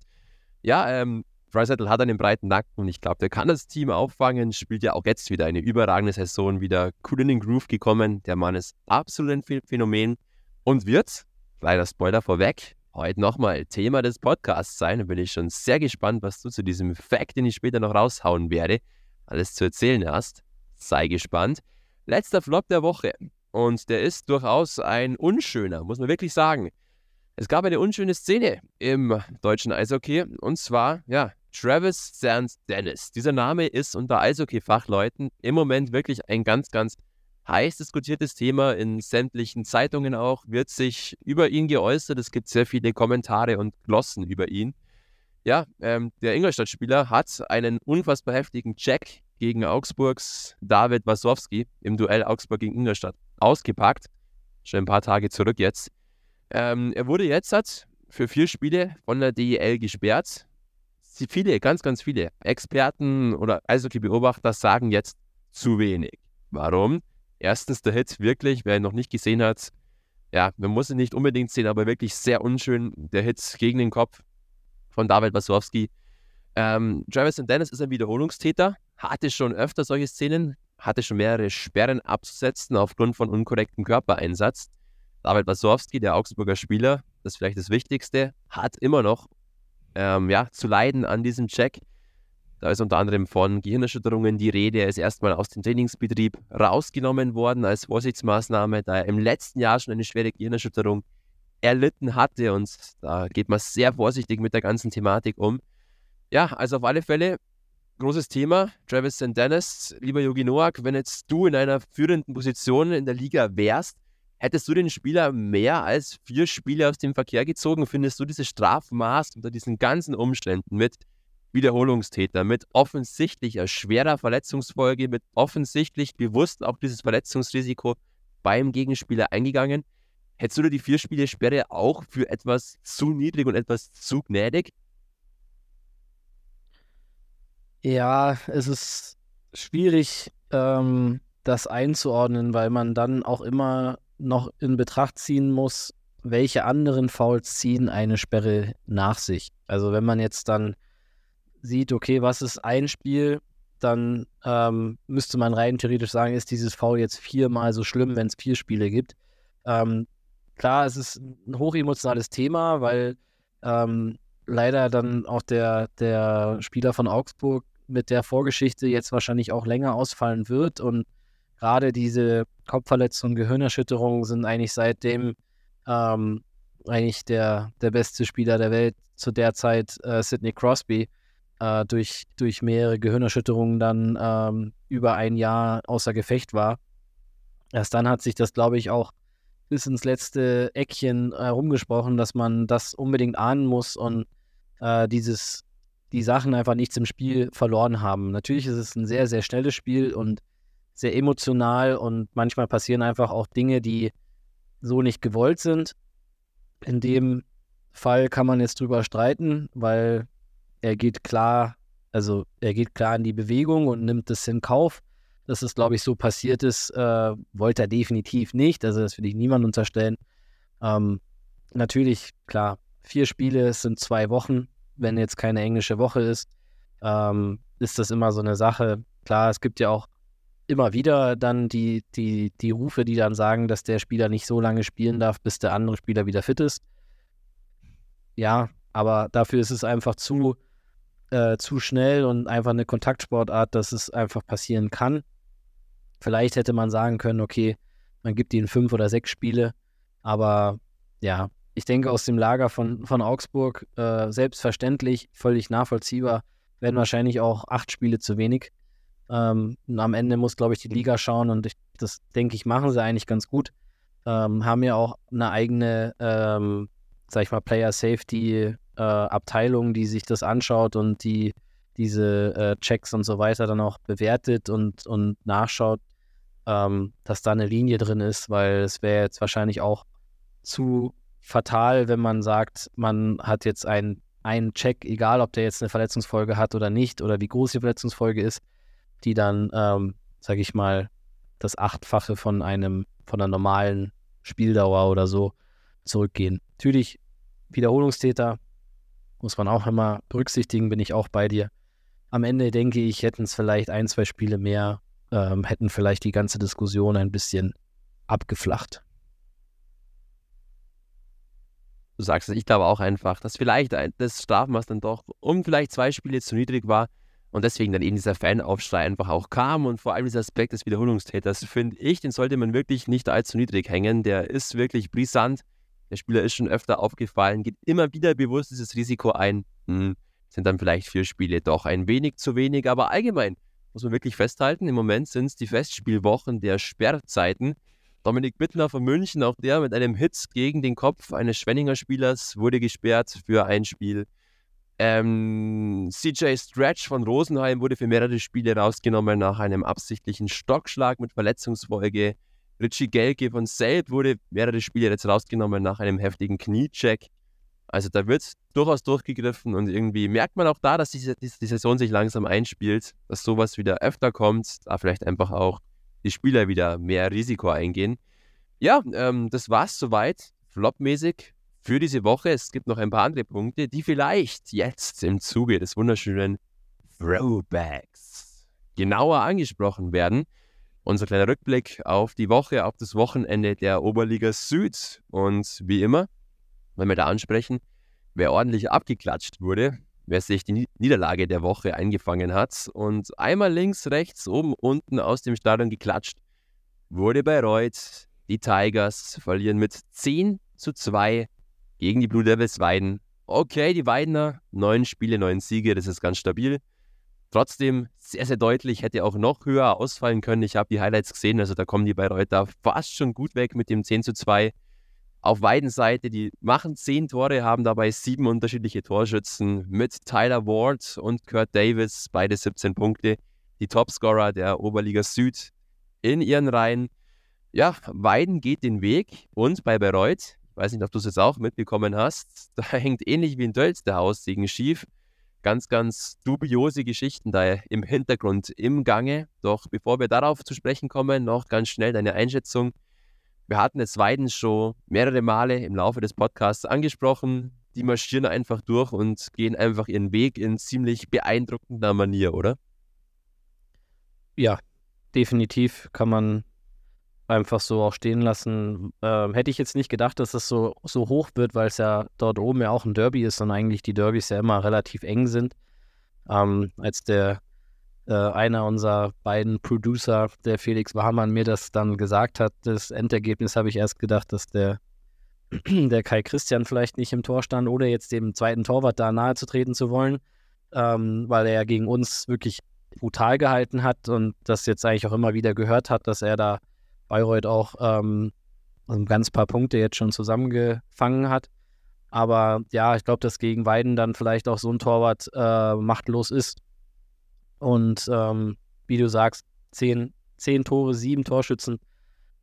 Ja, ähm, Dreiseitel hat einen breiten Nacken und ich glaube, der kann das Team auffangen. Spielt ja auch jetzt wieder eine überragende Saison, wieder cool in den Groove gekommen. Der Mann ist absolut ein Phänomen und wird, leider Spoiler vorweg, heute nochmal Thema des Podcasts sein. Da bin ich schon sehr gespannt, was du zu diesem Fact, den ich später noch raushauen werde, alles zu erzählen hast. Sei gespannt. Letzter Flop der Woche. Und der ist durchaus ein unschöner, muss man wirklich sagen. Es gab eine unschöne Szene im deutschen Eishockey. Und zwar, ja, Travis Sands Dennis. Dieser Name ist unter Eishockey-Fachleuten im Moment wirklich ein ganz, ganz heiß diskutiertes Thema in sämtlichen Zeitungen auch, wird sich über ihn geäußert. Es gibt sehr viele Kommentare und Glossen über ihn. Ja, ähm, der Ingolstadt-Spieler hat einen unfassbar heftigen Check gegen Augsburgs David Wasowski im Duell Augsburg gegen Ingolstadt ausgepackt. Schon ein paar Tage zurück jetzt. Ähm, er wurde jetzt hat für vier Spiele von der DEL gesperrt. Viele, ganz, ganz viele Experten oder Eishockey-Beobachter sagen jetzt zu wenig. Warum? Erstens der Hit wirklich, wer ihn noch nicht gesehen hat, ja, man muss ihn nicht unbedingt sehen, aber wirklich sehr unschön. Der Hit gegen den Kopf von David Wasowski. Ähm, Travis Dennis ist ein Wiederholungstäter, hatte schon öfter solche Szenen, hatte schon mehrere Sperren abzusetzen aufgrund von unkorrektem Körpereinsatz. David Wasowski, der Augsburger Spieler, das ist vielleicht das Wichtigste, hat immer noch ähm, ja, zu leiden an diesem Check. Da ist unter anderem von Gehirnerschütterungen die Rede. Er ist erstmal aus dem Trainingsbetrieb rausgenommen worden als Vorsichtsmaßnahme, da er im letzten Jahr schon eine schwere Gehirnerschütterung erlitten hatte. Und da geht man sehr vorsichtig mit der ganzen Thematik um. Ja, also auf alle Fälle großes Thema. Travis St. Dennis, lieber Yogi Noak, wenn jetzt du in einer führenden Position in der Liga wärst, hättest du den Spieler mehr als vier Spiele aus dem Verkehr gezogen? Findest du dieses Strafmaß unter diesen ganzen Umständen mit Wiederholungstäter mit offensichtlich schwerer Verletzungsfolge, mit offensichtlich bewusst auch dieses Verletzungsrisiko beim Gegenspieler eingegangen. Hättest du dir die vier Spiele Sperre auch für etwas zu niedrig und etwas zu gnädig? Ja, es ist schwierig, ähm, das einzuordnen, weil man dann auch immer noch in Betracht ziehen muss, welche anderen Fouls ziehen eine Sperre nach sich. Also wenn man jetzt dann sieht, okay, was ist ein Spiel, dann ähm, müsste man rein theoretisch sagen, ist dieses Foul jetzt viermal so schlimm, wenn es vier Spiele gibt. Ähm, klar, es ist ein hochemotionales Thema, weil ähm, leider dann auch der, der Spieler von Augsburg mit der Vorgeschichte jetzt wahrscheinlich auch länger ausfallen wird und gerade diese Kopfverletzungen, Gehirnerschütterungen sind eigentlich seitdem ähm, eigentlich der, der beste Spieler der Welt zu der Zeit, äh, Sidney Crosby äh, durch, durch mehrere Gehirnerschütterungen dann ähm, über ein Jahr außer Gefecht war. Erst dann hat sich das, glaube ich, auch bis ins letzte Eckchen herumgesprochen, dass man das unbedingt ahnen muss und äh, dieses, die Sachen einfach nichts im Spiel verloren haben. Natürlich ist es ein sehr, sehr schnelles Spiel und sehr emotional und manchmal passieren einfach auch Dinge, die so nicht gewollt sind. In dem Fall kann man jetzt drüber streiten, weil er geht klar, also er geht klar in die Bewegung und nimmt das in Kauf. Dass es, glaube ich, so passiert ist, äh, wollte er definitiv nicht. Also das will ich niemand unterstellen. Ähm, natürlich, klar, vier Spiele sind zwei Wochen. Wenn jetzt keine englische Woche ist, ähm, ist das immer so eine Sache. Klar, es gibt ja auch immer wieder dann die, die, die Rufe, die dann sagen, dass der Spieler nicht so lange spielen darf, bis der andere Spieler wieder fit ist. Ja, aber dafür ist es einfach zu, äh, zu schnell und einfach eine Kontaktsportart, dass es einfach passieren kann. Vielleicht hätte man sagen können, okay, man gibt ihnen fünf oder sechs Spiele, aber ja, ich denke aus dem Lager von, von Augsburg äh, selbstverständlich, völlig nachvollziehbar, werden wahrscheinlich auch acht Spiele zu wenig. Ähm, am Ende muss, glaube ich, die Liga schauen und ich, das denke ich, machen sie eigentlich ganz gut. Ähm, haben ja auch eine eigene, ähm, sag ich mal, Player Safety äh, Abteilung, die sich das anschaut und die diese äh, Checks und so weiter dann auch bewertet und, und nachschaut, ähm, dass da eine Linie drin ist, weil es wäre jetzt wahrscheinlich auch zu fatal, wenn man sagt, man hat jetzt einen, einen Check, egal ob der jetzt eine Verletzungsfolge hat oder nicht oder wie groß die Verletzungsfolge ist, die dann, ähm, sage ich mal, das Achtfache von einem, von einer normalen Spieldauer oder so zurückgehen. Natürlich, Wiederholungstäter muss man auch immer berücksichtigen, bin ich auch bei dir. Am Ende denke ich, hätten es vielleicht ein, zwei Spiele mehr, ähm, hätten vielleicht die ganze Diskussion ein bisschen abgeflacht. Du sagst es, ich glaube auch einfach, dass vielleicht das Strafmaß dann doch um vielleicht zwei Spiele zu niedrig war und deswegen dann eben dieser Fanaufschrei einfach auch kam und vor allem dieser Aspekt des Wiederholungstäters, finde ich, den sollte man wirklich nicht allzu niedrig hängen. Der ist wirklich brisant. Der Spieler ist schon öfter aufgefallen, geht immer wieder bewusst dieses Risiko ein. Hm, sind dann vielleicht vier Spiele doch ein wenig zu wenig, aber allgemein muss man wirklich festhalten, im Moment sind es die Festspielwochen der Sperrzeiten. Dominik Bittner von München, auch der mit einem Hit gegen den Kopf eines Schwenninger Spielers, wurde gesperrt für ein Spiel. Ähm, CJ Stretch von Rosenheim wurde für mehrere Spiele rausgenommen nach einem absichtlichen Stockschlag mit Verletzungsfolge. Richie Gelke von Selb wurde mehrere Spiele jetzt rausgenommen nach einem heftigen Kniecheck. Also da wird durchaus durchgegriffen und irgendwie merkt man auch da, dass die, die, die Saison sich langsam einspielt, dass sowas wieder öfter kommt, da vielleicht einfach auch die Spieler wieder mehr Risiko eingehen. Ja, ähm, das war's soweit, flopmäßig für diese Woche. Es gibt noch ein paar andere Punkte, die vielleicht jetzt im Zuge des wunderschönen Throwbacks genauer angesprochen werden. Unser kleiner Rückblick auf die Woche, auf das Wochenende der Oberliga Süd. Und wie immer, wenn wir da ansprechen, wer ordentlich abgeklatscht wurde, wer sich die Niederlage der Woche eingefangen hat und einmal links, rechts, oben, unten aus dem Stadion geklatscht, wurde Bayreuth. Die Tigers verlieren mit 10 zu 2 gegen die Blue Devils Weiden. Okay, die Weidener, neun Spiele, neun Siege, das ist ganz stabil. Trotzdem sehr, sehr deutlich, hätte auch noch höher ausfallen können. Ich habe die Highlights gesehen, also da kommen die Bayreuther fast schon gut weg mit dem 10 zu 2 auf beiden Seiten, die machen zehn Tore, haben dabei sieben unterschiedliche Torschützen mit Tyler Ward und Kurt Davis, beide 17 Punkte, die Topscorer der Oberliga Süd in ihren Reihen. Ja, Weiden geht den Weg und bei Bayreuth, ich weiß nicht, ob du es jetzt auch mitbekommen hast, da hängt ähnlich wie in Dölz der Haussegen schief. Ganz, ganz dubiose Geschichten da im Hintergrund im Gange. Doch bevor wir darauf zu sprechen kommen, noch ganz schnell deine Einschätzung wir hatten jetzt Weiden schon mehrere Male im Laufe des Podcasts angesprochen. Die marschieren einfach durch und gehen einfach ihren Weg in ziemlich beeindruckender Manier, oder? Ja, definitiv kann man einfach so auch stehen lassen. Ähm, hätte ich jetzt nicht gedacht, dass das so, so hoch wird, weil es ja dort oben ja auch ein Derby ist und eigentlich die Derbys ja immer relativ eng sind. Ähm, als der äh, einer unserer beiden Producer, der Felix Warmann, mir das dann gesagt hat, das Endergebnis habe ich erst gedacht, dass der, der Kai Christian vielleicht nicht im Tor stand oder jetzt dem zweiten Torwart da nahe zu treten zu wollen, ähm, weil er ja gegen uns wirklich brutal gehalten hat und das jetzt eigentlich auch immer wieder gehört hat, dass er da Bayreuth auch ähm, ein ganz paar Punkte jetzt schon zusammengefangen hat. Aber ja, ich glaube, dass gegen Weiden dann vielleicht auch so ein Torwart äh, machtlos ist. Und ähm, wie du sagst, zehn, zehn Tore, sieben Torschützen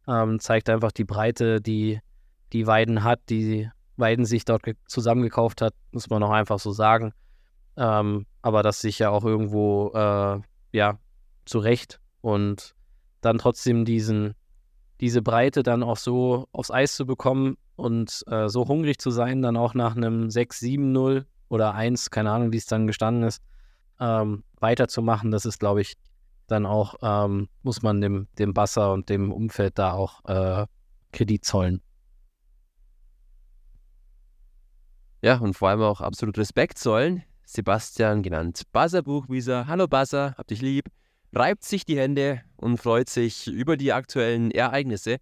ähm, zeigt einfach die Breite, die die Weiden hat, die Weiden sich dort zusammengekauft hat, muss man auch einfach so sagen. Ähm, aber das sich ja auch irgendwo, äh, ja, zurecht und dann trotzdem diesen, diese Breite dann auch so aufs Eis zu bekommen und äh, so hungrig zu sein, dann auch nach einem 6-7-0 oder 1, keine Ahnung, wie es dann gestanden ist, ähm, weiterzumachen, das ist, glaube ich, dann auch, ähm, muss man dem, dem Basser und dem Umfeld da auch äh, Kredit zollen. Ja, und vor allem auch absolut Respekt zollen. Sebastian, genannt Buzzer Buchwieser. Hallo Buzzer, hab dich lieb. Reibt sich die Hände und freut sich über die aktuellen Ereignisse.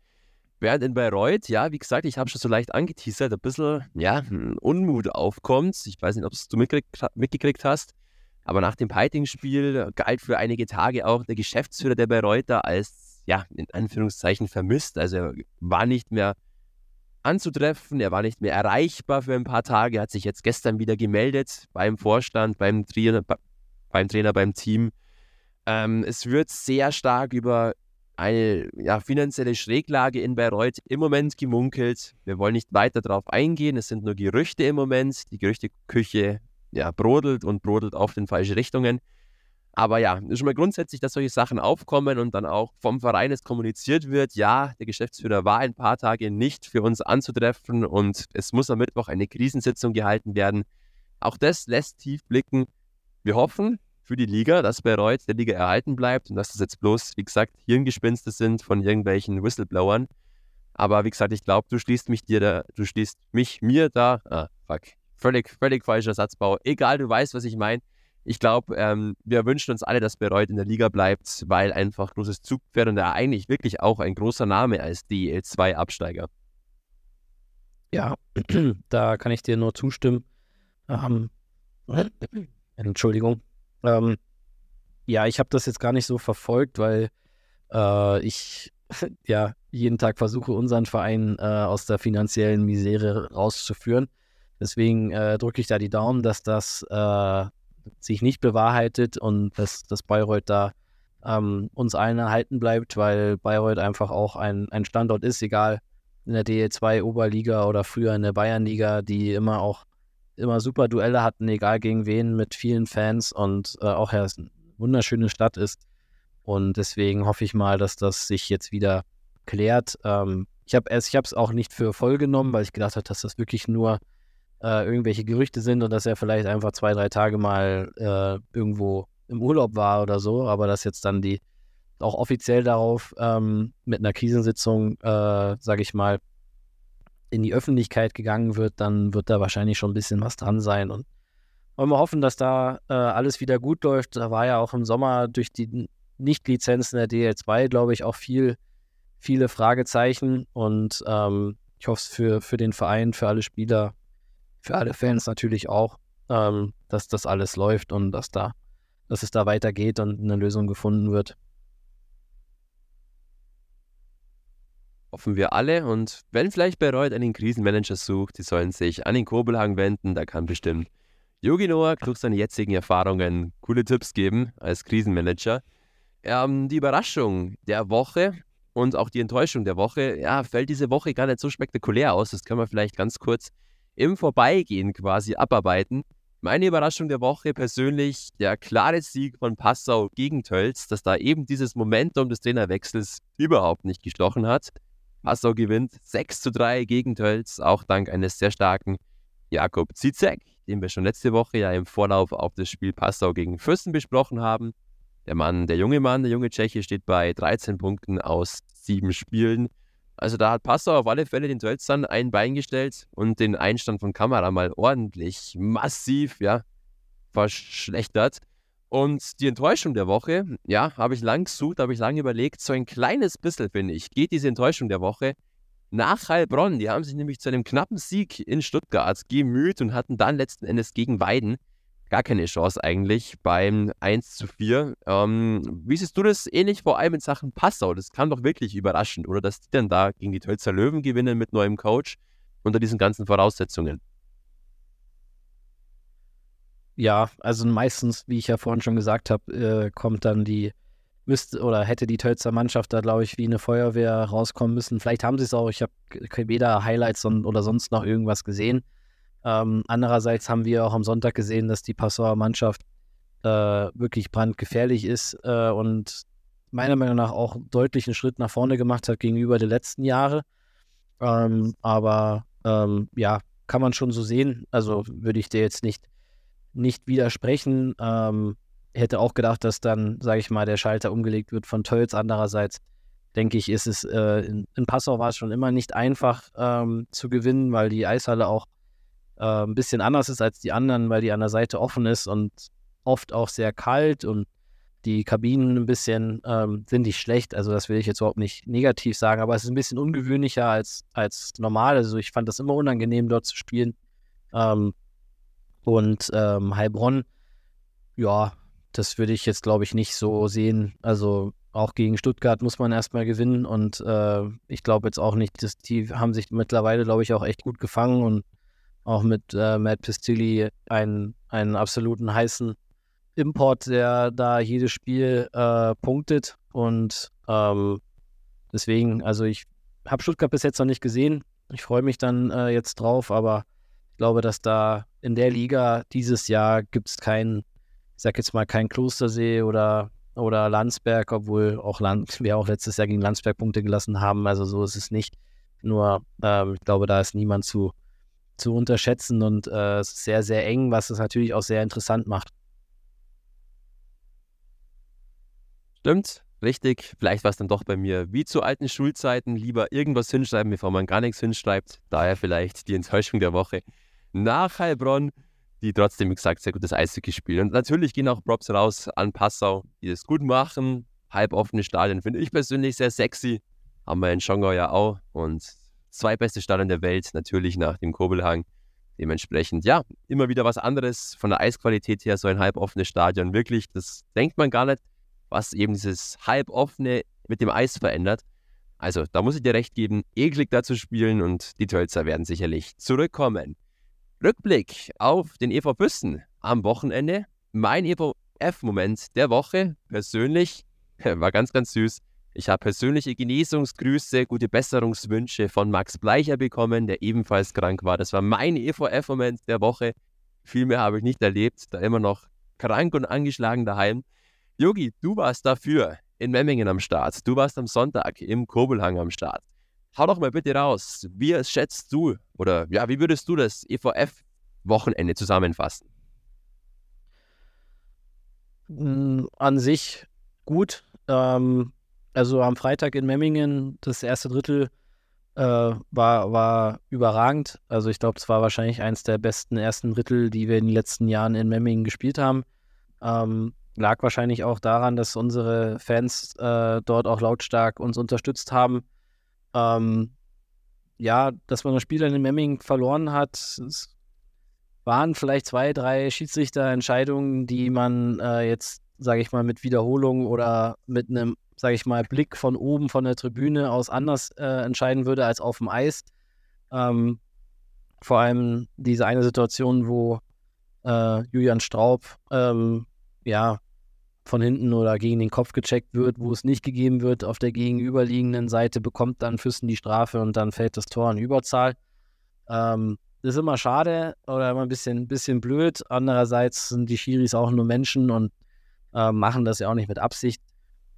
Während in Bayreuth, ja, wie gesagt, ich habe schon so leicht angeteasert, ein bisschen, ja, Unmut aufkommt. Ich weiß nicht, ob du mitgekriegt, hast Aber nach dem Piting-Spiel galt für einige Tage auch der Geschäftsführer der Bayreuther als, ja, in Anführungszeichen vermisst. Also er war nicht mehr anzutreffen, er war nicht mehr erreichbar für ein paar Tage, hat sich jetzt gestern wieder gemeldet beim Vorstand, beim Trainer, beim, Trainer, beim Team. Ähm, es wird sehr stark über eine ja, finanzielle Schräglage in Bayreuth im Moment gemunkelt. Wir wollen nicht weiter darauf eingehen. Es sind nur Gerüchte im Moment. Die Gerüchteküche ja, brodelt und brodelt auf den falschen Richtungen. Aber ja, schon mal grundsätzlich, dass solche Sachen aufkommen und dann auch vom Verein es kommuniziert wird. Ja, der Geschäftsführer war ein paar Tage nicht für uns anzutreffen und es muss am Mittwoch eine Krisensitzung gehalten werden. Auch das lässt tief blicken. Wir hoffen, für die Liga, dass Bayreuth der Liga erhalten bleibt und dass das jetzt bloß, wie gesagt, Hirngespinste sind von irgendwelchen Whistleblowern. Aber wie gesagt, ich glaube, du schließt mich dir da, du schließt mich mir da, ah, fuck, völlig, völlig falscher Satzbau. Egal, du weißt, was ich meine. Ich glaube, ähm, wir wünschen uns alle, dass Bayreuth in der Liga bleibt, weil einfach großes Zugpferd und er eigentlich wirklich auch ein großer Name als DL2-Absteiger. Ja, da kann ich dir nur zustimmen. Ähm, Entschuldigung. Ähm, ja, ich habe das jetzt gar nicht so verfolgt, weil äh, ich ja jeden Tag versuche, unseren Verein äh, aus der finanziellen Misere rauszuführen. Deswegen äh, drücke ich da die Daumen, dass das äh, sich nicht bewahrheitet und dass, dass Bayreuth da ähm, uns allen erhalten bleibt, weil Bayreuth einfach auch ein, ein Standort ist, egal in der DL2 Oberliga oder früher in der Bayernliga, die immer auch immer super Duelle hatten, egal gegen wen, mit vielen Fans und äh, auch ja, es eine wunderschöne Stadt ist. Und deswegen hoffe ich mal, dass das sich jetzt wieder klärt. Ähm, ich habe es auch nicht für voll genommen, weil ich gedacht habe, dass das wirklich nur äh, irgendwelche Gerüchte sind und dass er vielleicht einfach zwei, drei Tage mal äh, irgendwo im Urlaub war oder so, aber dass jetzt dann die auch offiziell darauf ähm, mit einer Krisensitzung, äh, sage ich mal, in die Öffentlichkeit gegangen wird, dann wird da wahrscheinlich schon ein bisschen was dran sein. Und wollen wir hoffen, dass da äh, alles wieder gut läuft. Da war ja auch im Sommer durch die Nicht-Lizenzen der DL2, glaube ich, auch viel, viele Fragezeichen. Und ähm, ich hoffe es für, für den Verein, für alle Spieler, für alle Fans natürlich auch, ähm, dass das alles läuft und dass da, dass es da weitergeht und eine Lösung gefunden wird. Hoffen wir alle. Und wenn vielleicht Bayreuth einen Krisenmanager sucht, die sollen sich an den Kobelhang wenden. Da kann bestimmt Yogi Noah durch seine jetzigen Erfahrungen coole Tipps geben als Krisenmanager. Ähm, die Überraschung der Woche und auch die Enttäuschung der Woche, ja, fällt diese Woche gar nicht so spektakulär aus. Das können wir vielleicht ganz kurz im Vorbeigehen quasi abarbeiten. Meine Überraschung der Woche persönlich der klare Sieg von Passau gegen Tölz, dass da eben dieses Momentum des Trainerwechsels überhaupt nicht gestochen hat. Passau gewinnt 6 zu 3 gegen Tölz, auch dank eines sehr starken Jakob Zizek, den wir schon letzte Woche ja im Vorlauf auf das Spiel Passau gegen Fürsten besprochen haben. Der Mann, der junge Mann, der junge Tscheche steht bei 13 Punkten aus sieben Spielen. Also da hat Passau auf alle Fälle den Tölzern ein Bein gestellt und den Einstand von Kamera mal ordentlich massiv ja, verschlechtert. Und die Enttäuschung der Woche, ja, habe ich lang gesucht, habe ich lange überlegt. So ein kleines bisschen, finde ich, geht diese Enttäuschung der Woche nach Heilbronn. Die haben sich nämlich zu einem knappen Sieg in Stuttgart gemüht und hatten dann letzten Endes gegen Weiden gar keine Chance eigentlich beim 1 zu 4. Ähm, wie siehst du das ähnlich vor allem in Sachen Passau? Das kam doch wirklich überraschend, oder? Dass die dann da gegen die Tölzer Löwen gewinnen mit neuem Coach unter diesen ganzen Voraussetzungen. Ja, also meistens, wie ich ja vorhin schon gesagt habe, äh, kommt dann die, müsste oder hätte die Tölzer Mannschaft da, glaube ich, wie eine Feuerwehr rauskommen müssen. Vielleicht haben sie es auch, ich habe weder Highlights oder sonst noch irgendwas gesehen. Ähm, andererseits haben wir auch am Sonntag gesehen, dass die Passauer Mannschaft äh, wirklich brandgefährlich ist äh, und meiner Meinung nach auch deutlich einen Schritt nach vorne gemacht hat gegenüber der letzten Jahre. Ähm, aber ähm, ja, kann man schon so sehen. Also würde ich dir jetzt nicht nicht widersprechen. Ähm, hätte auch gedacht, dass dann, sage ich mal, der Schalter umgelegt wird von Tölz. Andererseits denke ich, ist es äh, in, in, Passau war es schon immer nicht einfach ähm, zu gewinnen, weil die Eishalle auch äh, ein bisschen anders ist als die anderen, weil die an der Seite offen ist und oft auch sehr kalt und die Kabinen ein bisschen ähm, sind nicht schlecht. Also das will ich jetzt überhaupt nicht negativ sagen, aber es ist ein bisschen ungewöhnlicher als, als normal. Also ich fand das immer unangenehm, dort zu spielen. Ähm, und ähm, Heilbronn ja, das würde ich jetzt, glaube ich, nicht so sehen. Also auch gegen Stuttgart muss man erstmal gewinnen und äh, ich glaube jetzt auch nicht, dass die haben sich mittlerweile, glaube ich, auch echt gut gefangen und auch mit äh, Matt Pistilli einen, einen absoluten heißen Import, der da jedes Spiel äh, punktet und ähm, deswegen, also ich habe Stuttgart bis jetzt noch nicht gesehen. Ich freue mich dann äh, jetzt drauf, aber ich glaube, dass da in der Liga dieses Jahr gibt es keinen, ich sag jetzt mal, kein Klostersee oder, oder Landsberg, obwohl auch Land, wir auch letztes Jahr gegen Landsberg Punkte gelassen haben. Also so ist es nicht. Nur, ähm, ich glaube, da ist niemand zu, zu unterschätzen und äh, es ist sehr, sehr eng, was es natürlich auch sehr interessant macht. Stimmt, richtig. Vielleicht war es dann doch bei mir wie zu alten Schulzeiten lieber irgendwas hinschreiben, bevor man gar nichts hinschreibt. Daher vielleicht die Enttäuschung der Woche nach Heilbronn, die trotzdem, wie gesagt, sehr gutes Eishockey spielen. Und natürlich gehen auch Props raus an Passau, die das gut machen. Halboffene Stadien finde ich persönlich sehr sexy. Haben wir in Schongau ja auch. Und zwei beste Stadien der Welt, natürlich nach dem Kobelhang. Dementsprechend, ja, immer wieder was anderes von der Eisqualität her, so ein halboffenes Stadion. Wirklich, das denkt man gar nicht, was eben dieses halboffene mit dem Eis verändert. Also, da muss ich dir recht geben, eklig da zu spielen und die Tölzer werden sicherlich zurückkommen. Rückblick auf den EV Büssen am Wochenende. Mein EVF-Moment der Woche persönlich war ganz, ganz süß. Ich habe persönliche Genesungsgrüße, gute Besserungswünsche von Max Bleicher bekommen, der ebenfalls krank war. Das war mein EVF-Moment der Woche. Viel mehr habe ich nicht erlebt, da immer noch krank und angeschlagen daheim. Yogi, du warst dafür in Memmingen am Start. Du warst am Sonntag im Kobelhang am Start. Hau doch mal bitte raus. Wie schätzt du oder ja, wie würdest du das EVF-Wochenende zusammenfassen? Hm, an sich gut. Ähm, also am Freitag in Memmingen, das erste Drittel äh, war, war überragend. Also ich glaube, es war wahrscheinlich eines der besten ersten Drittel, die wir in den letzten Jahren in Memmingen gespielt haben. Ähm, lag wahrscheinlich auch daran, dass unsere Fans äh, dort auch lautstark uns unterstützt haben. Ähm, ja, dass man das Spiel dann in Memming verloren hat, es waren vielleicht zwei, drei Schiedsrichterentscheidungen, die man äh, jetzt, sage ich mal, mit Wiederholung oder mit einem, sage ich mal, Blick von oben von der Tribüne aus anders äh, entscheiden würde als auf dem Eis. Ähm, vor allem diese eine Situation, wo äh, Julian Straub ähm, ja von hinten oder gegen den Kopf gecheckt wird, wo es nicht gegeben wird. Auf der gegenüberliegenden Seite bekommt dann Füssen die Strafe und dann fällt das Tor in Überzahl. Ähm, das ist immer schade oder immer ein bisschen, bisschen blöd. Andererseits sind die Schiris auch nur Menschen und äh, machen das ja auch nicht mit Absicht.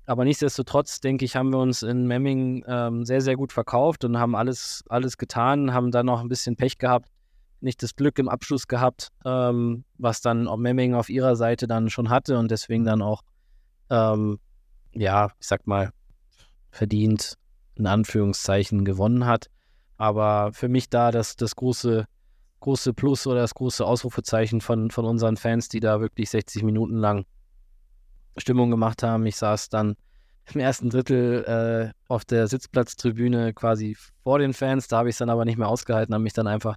Aber nichtsdestotrotz, denke ich, haben wir uns in Memming ähm, sehr, sehr gut verkauft und haben alles, alles getan, haben dann noch ein bisschen Pech gehabt, nicht das Glück im Abschluss gehabt, ähm, was dann auch Memming auf ihrer Seite dann schon hatte und deswegen dann auch, ähm, ja, ich sag mal, verdient in Anführungszeichen gewonnen hat. Aber für mich da das, das große, große Plus oder das große Ausrufezeichen von, von unseren Fans, die da wirklich 60 Minuten lang Stimmung gemacht haben. Ich saß dann im ersten Drittel äh, auf der Sitzplatztribüne quasi vor den Fans. Da habe ich es dann aber nicht mehr ausgehalten, habe mich dann einfach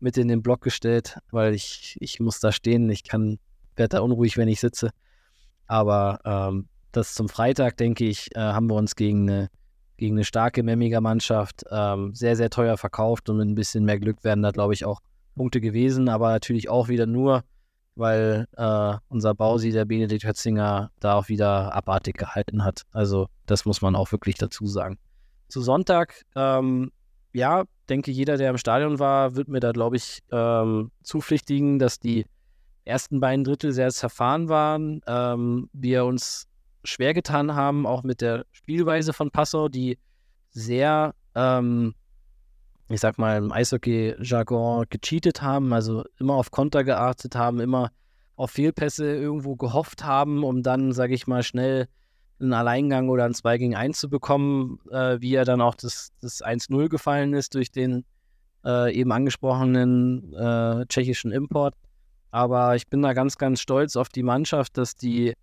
mit in den Block gestellt, weil ich, ich muss da stehen. Ich kann, werde da unruhig, wenn ich sitze. Aber ähm, das zum Freitag, denke ich, äh, haben wir uns gegen eine, gegen eine starke Memmiger Mannschaft ähm, sehr, sehr teuer verkauft und mit ein bisschen mehr Glück werden da, glaube ich, auch Punkte gewesen. Aber natürlich auch wieder nur, weil äh, unser Bausi, der Benedikt Hötzinger, da auch wieder abartig gehalten hat. Also das muss man auch wirklich dazu sagen. Zu Sonntag ähm, ja, denke jeder, der im Stadion war, wird mir da, glaube ich, ähm, zupflichtigen, dass die ersten beiden Drittel sehr zerfahren waren. Ähm, wir uns schwer getan haben, auch mit der Spielweise von Passau, die sehr, ähm, ich sag mal, im Eishockey-Jargon gecheatet haben, also immer auf Konter geartet haben, immer auf Fehlpässe irgendwo gehofft haben, um dann, sage ich mal, schnell einen Alleingang oder ein 2 gegen 1 zu bekommen, äh, wie er dann auch das, das 1-0 gefallen ist durch den äh, eben angesprochenen äh, tschechischen Import. Aber ich bin da ganz, ganz stolz auf die Mannschaft, dass die,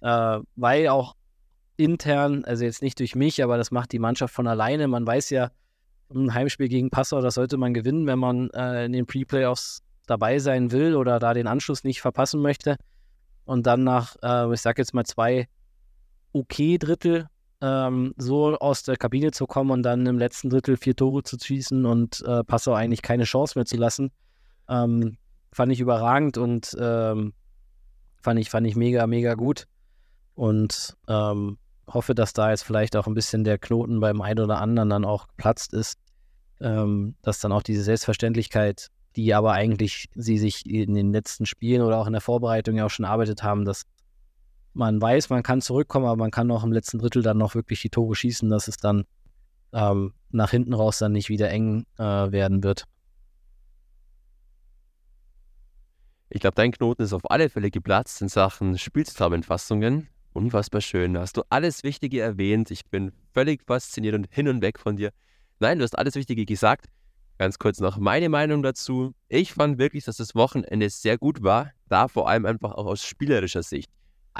äh, weil auch intern, also jetzt nicht durch mich, aber das macht die Mannschaft von alleine. Man weiß ja, ein Heimspiel gegen Passau, das sollte man gewinnen, wenn man äh, in den Pre-Playoffs dabei sein will oder da den Anschluss nicht verpassen möchte. und dann nach, äh, ich sag jetzt mal, zwei okay Drittel ähm, so aus der Kabine zu kommen und dann im letzten Drittel vier Tore zu schießen und äh, Passau eigentlich keine Chance mehr zu lassen, ähm, fand ich überragend und ähm, fand, ich, fand ich mega, mega gut. Und ähm, hoffe, dass da jetzt vielleicht auch ein bisschen der Knoten beim einen oder anderen dann auch geplatzt ist, ähm, dass dann auch diese Selbstverständlichkeit, die aber eigentlich sie sich in den letzten Spielen oder auch in der Vorbereitung ja auch schon erarbeitet haben, dass man weiß, man kann zurückkommen, aber man kann auch im letzten Drittel dann noch wirklich die Tore schießen, dass es dann ähm, nach hinten raus dann nicht wieder eng äh, werden wird. Ich glaube, dein Knoten ist auf alle Fälle geplatzt in Sachen Spielzusammenfassungen. Unfassbar schön. Da hast du alles Wichtige erwähnt. Ich bin völlig fasziniert und hin und weg von dir. Nein, du hast alles Wichtige gesagt. Ganz kurz noch meine Meinung dazu. Ich fand wirklich, dass das Wochenende sehr gut war. Da vor allem einfach auch aus spielerischer Sicht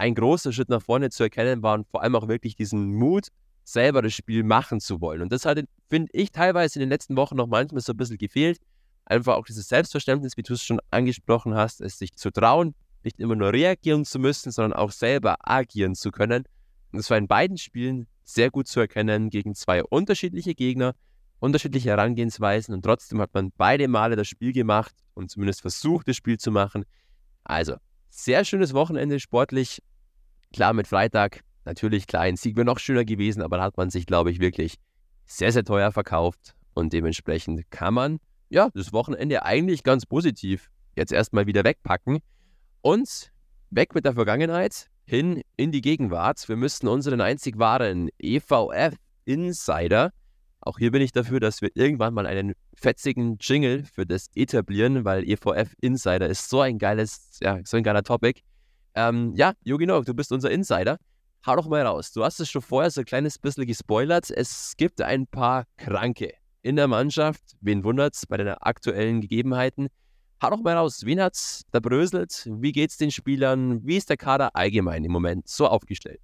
ein großer Schritt nach vorne zu erkennen war und vor allem auch wirklich diesen Mut, selber das Spiel machen zu wollen. Und das hat, finde ich, teilweise in den letzten Wochen noch manchmal so ein bisschen gefehlt. Einfach auch dieses Selbstverständnis, wie du es schon angesprochen hast, es sich zu trauen, nicht immer nur reagieren zu müssen, sondern auch selber agieren zu können. Und das war in beiden Spielen sehr gut zu erkennen gegen zwei unterschiedliche Gegner, unterschiedliche Herangehensweisen und trotzdem hat man beide Male das Spiel gemacht und zumindest versucht, das Spiel zu machen. Also, sehr schönes Wochenende sportlich. Klar, mit Freitag natürlich klar, ein Sieg wäre noch schöner gewesen, aber da hat man sich, glaube ich, wirklich sehr, sehr teuer verkauft und dementsprechend kann man ja das Wochenende eigentlich ganz positiv jetzt erstmal wieder wegpacken und weg mit der Vergangenheit hin in die Gegenwart. Wir müssten unseren einzig wahren EVF Insider auch hier bin ich dafür, dass wir irgendwann mal einen fetzigen Jingle für das etablieren, weil EVF Insider ist so ein geiles, ja, so ein geiler Topic. Ähm, ja, Yogi Noak, du bist unser Insider. Hau doch mal raus. Du hast es schon vorher so ein kleines bisschen gespoilert. Es gibt ein paar Kranke in der Mannschaft. Wen wundert's bei den aktuellen Gegebenheiten? Hau doch mal raus. Wen hat's da bröselt? Wie geht's den Spielern? Wie ist der Kader allgemein im Moment so aufgestellt?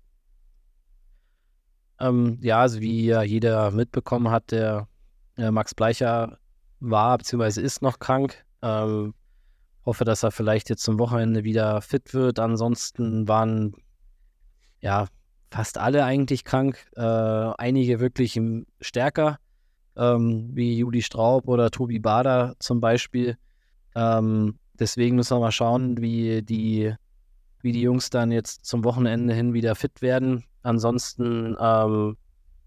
Ähm, ja, also wie ja jeder mitbekommen hat, der äh, Max Bleicher war bzw. ist noch krank. Ähm, hoffe, dass er vielleicht jetzt zum Wochenende wieder fit wird. Ansonsten waren ja fast alle eigentlich krank. Äh, einige wirklich stärker, ähm, wie Juli Straub oder Tobi Bader zum Beispiel. Ähm, deswegen müssen wir mal schauen, wie die, wie die Jungs dann jetzt zum Wochenende hin wieder fit werden. Ansonsten, ähm,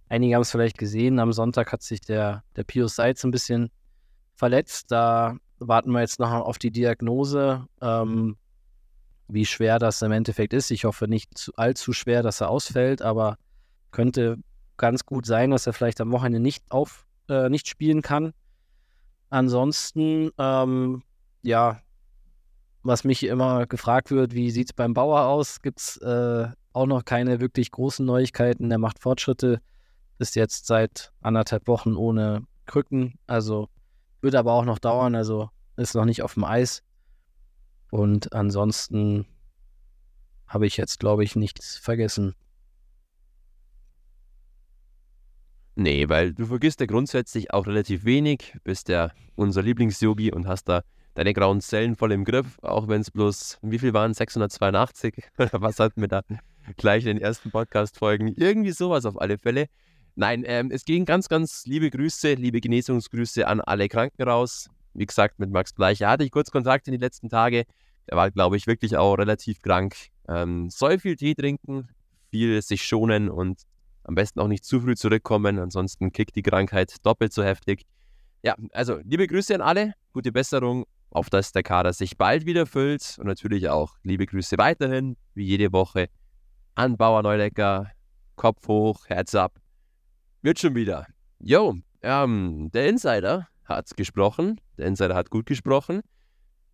einige haben es vielleicht gesehen, am Sonntag hat sich der, der Pius Seitz ein bisschen verletzt. Da warten wir jetzt noch auf die Diagnose, ähm, wie schwer das im Endeffekt ist. Ich hoffe nicht zu, allzu schwer, dass er ausfällt, aber könnte ganz gut sein, dass er vielleicht am Wochenende nicht auf äh, nicht spielen kann. Ansonsten, ähm, ja, was mich immer gefragt wird, wie sieht es beim Bauer aus? Gibt es äh, auch noch keine wirklich großen Neuigkeiten. Er macht Fortschritte, ist jetzt seit anderthalb Wochen ohne Krücken, also wird aber auch noch dauern, also ist noch nicht auf dem Eis. Und ansonsten habe ich jetzt, glaube ich, nichts vergessen. Nee, weil du vergisst ja grundsätzlich auch relativ wenig, bist ja unser Lieblings-Yogi und hast da deine grauen Zellen voll im Griff, auch wenn es bloß, wie viel waren 682? Was hatten wir da gleich in den ersten Podcast-Folgen. Irgendwie sowas auf alle Fälle. Nein, ähm, es gehen ganz, ganz liebe Grüße, liebe Genesungsgrüße an alle Kranken raus. Wie gesagt, mit Max Bleicher hatte ich kurz Kontakt in den letzten Tagen. Der war, glaube ich, wirklich auch relativ krank. Ähm, soll viel Tee trinken, viel sich schonen und am besten auch nicht zu früh zurückkommen, ansonsten kickt die Krankheit doppelt so heftig. Ja, also liebe Grüße an alle, gute Besserung, auf dass der Kader sich bald wieder füllt und natürlich auch liebe Grüße weiterhin, wie jede Woche an Bauer Neudecker. Kopf hoch, Herz ab. Wird schon wieder. Jo, ähm, der Insider hat gesprochen. Der Insider hat gut gesprochen.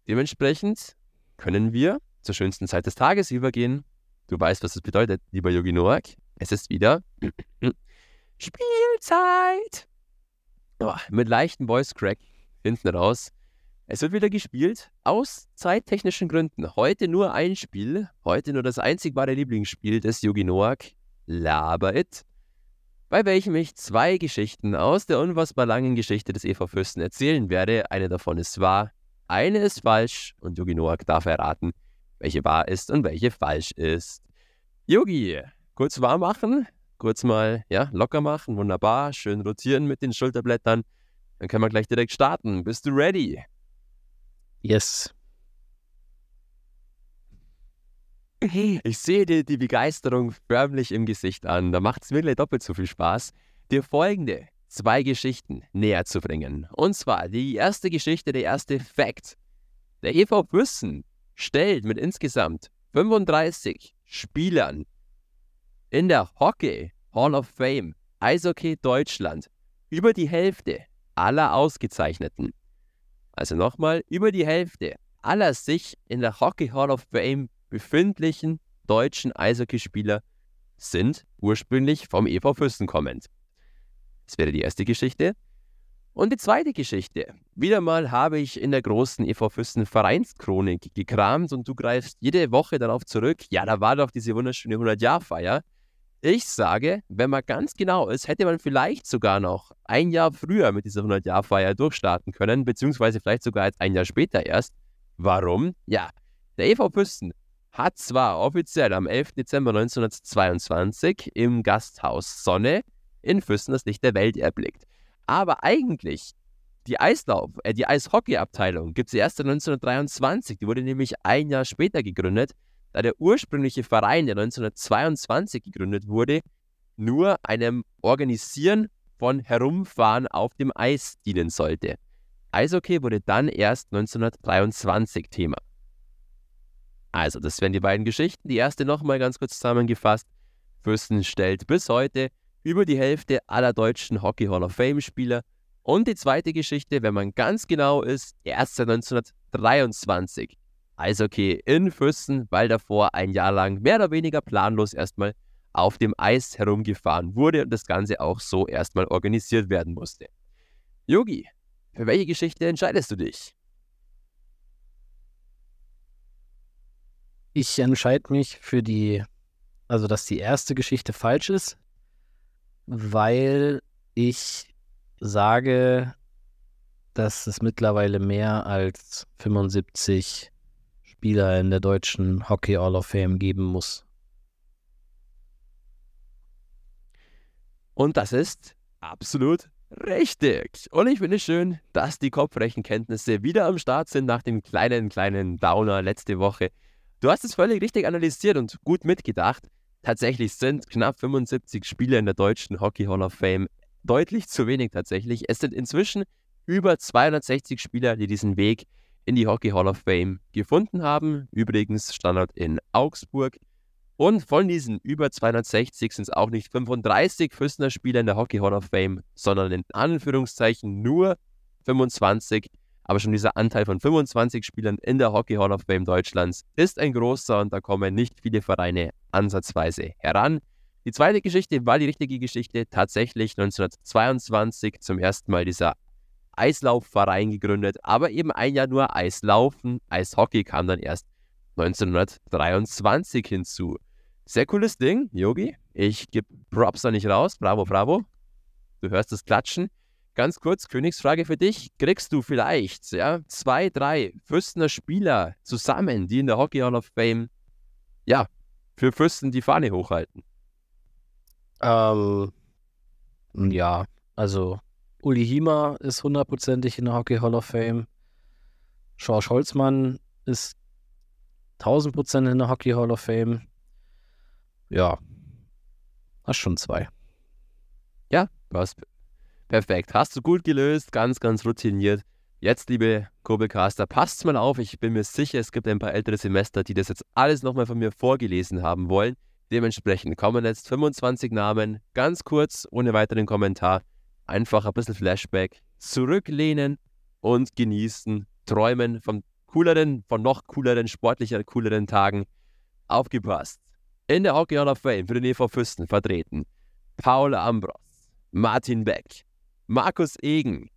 Dementsprechend können wir zur schönsten Zeit des Tages übergehen. Du weißt, was das bedeutet, lieber Yogi Noak. Es ist wieder Spielzeit. Oh, mit leichten Voice Crack hinten raus. Es wird wieder gespielt, aus zeittechnischen Gründen. Heute nur ein Spiel, heute nur das einzig wahre Lieblingsspiel des Yugi Noak, Laber It, bei welchem ich zwei Geschichten aus der unfassbar langen Geschichte des Eva Fürsten erzählen werde. Eine davon ist wahr, eine ist falsch und Yugi Noak darf erraten, welche wahr ist und welche falsch ist. Yogi, kurz warm machen, kurz mal ja, locker machen, wunderbar, schön rotieren mit den Schulterblättern. Dann können wir gleich direkt starten. Bist du ready? Yes. Ich sehe dir die Begeisterung förmlich im Gesicht an. Da macht es wirklich doppelt so viel Spaß, dir folgende zwei Geschichten näher zu bringen. Und zwar die erste Geschichte, der erste Fact. Der EV Füssen stellt mit insgesamt 35 Spielern in der Hockey Hall of Fame Eishockey Deutschland über die Hälfte aller Ausgezeichneten. Also nochmal, über die Hälfte aller sich in der Hockey Hall of Fame befindlichen deutschen Eishockeyspieler sind ursprünglich vom EV Fürsten kommend. Das wäre die erste Geschichte. Und die zweite Geschichte. Wieder mal habe ich in der großen EV Fürsten Vereinschronik gekramt und du greifst jede Woche darauf zurück. Ja, da war doch diese wunderschöne 100-Jahr-Feier. Ich sage, wenn man ganz genau ist, hätte man vielleicht sogar noch ein Jahr früher mit dieser 100-Jahr-Feier durchstarten können, beziehungsweise vielleicht sogar ein Jahr später erst. Warum? Ja, der EV Püsten hat zwar offiziell am 11. Dezember 1922 im Gasthaus Sonne in Füssen das Licht der Welt erblickt. Aber eigentlich, die Eislauf, äh, die Eishockey-Abteilung gibt es erst 1923. Die wurde nämlich ein Jahr später gegründet, da der ursprüngliche Verein, der 1922 gegründet wurde, nur einem Organisieren von Herumfahren auf dem Eis dienen sollte. Eishockey wurde dann erst 1923 Thema. Also, das wären die beiden Geschichten. Die erste nochmal ganz kurz zusammengefasst. Fürsten stellt bis heute über die Hälfte aller deutschen Hockey Hall of Fame Spieler. Und die zweite Geschichte, wenn man ganz genau ist, erst seit 1923. Eishockey in Fürsten, weil davor ein Jahr lang mehr oder weniger planlos erstmal auf dem Eis herumgefahren wurde und das Ganze auch so erstmal organisiert werden musste. Yogi, für welche Geschichte entscheidest du dich? Ich entscheide mich für die, also dass die erste Geschichte falsch ist, weil ich sage, dass es mittlerweile mehr als 75 Spieler in der deutschen Hockey Hall of Fame geben muss. Und das ist absolut richtig. Und ich finde es schön, dass die Kopfrechenkenntnisse wieder am Start sind nach dem kleinen, kleinen Downer letzte Woche. Du hast es völlig richtig analysiert und gut mitgedacht. Tatsächlich sind knapp 75 Spieler in der deutschen Hockey Hall of Fame deutlich zu wenig tatsächlich. Es sind inzwischen über 260 Spieler, die diesen Weg in die Hockey Hall of Fame gefunden haben. Übrigens Standort in Augsburg. Und von diesen über 260 sind es auch nicht 35 Füssner Spieler in der Hockey Hall of Fame, sondern in Anführungszeichen nur 25 aber schon dieser Anteil von 25 Spielern in der Hockey Hall of Fame Deutschlands ist ein großer und da kommen nicht viele Vereine ansatzweise heran. Die zweite Geschichte war die richtige Geschichte. Tatsächlich 1922 zum ersten Mal dieser Eislaufverein gegründet, aber eben ein Jahr nur Eislaufen. Eishockey kam dann erst 1923 hinzu. Sehr cooles Ding, Yogi. Ich gebe Props da nicht raus. Bravo, bravo. Du hörst das Klatschen. Ganz kurz, Königsfrage für dich. Kriegst du vielleicht ja, zwei, drei Fürstener Spieler zusammen, die in der Hockey Hall of Fame ja, für Fürsten die Fahne hochhalten? Ähm, ja, also Uli Hiemer ist hundertprozentig in der Hockey Hall of Fame. George Holzmann ist 1000 Prozent in der Hockey Hall of Fame. Ja, hast schon zwei. Ja, du hast Perfekt. Hast du gut gelöst, ganz, ganz routiniert. Jetzt, liebe Kurbelcaster, passt mal auf. Ich bin mir sicher, es gibt ein paar ältere Semester, die das jetzt alles nochmal von mir vorgelesen haben wollen. Dementsprechend kommen jetzt 25 Namen, ganz kurz, ohne weiteren Kommentar. Einfach ein bisschen Flashback, zurücklehnen und genießen, träumen von cooleren, von noch cooleren, sportlicher, cooleren Tagen. Aufgepasst. In der Hockey Hall of Fame für den EV Fürsten vertreten Paul Ambros, Martin Beck, Markus Egen,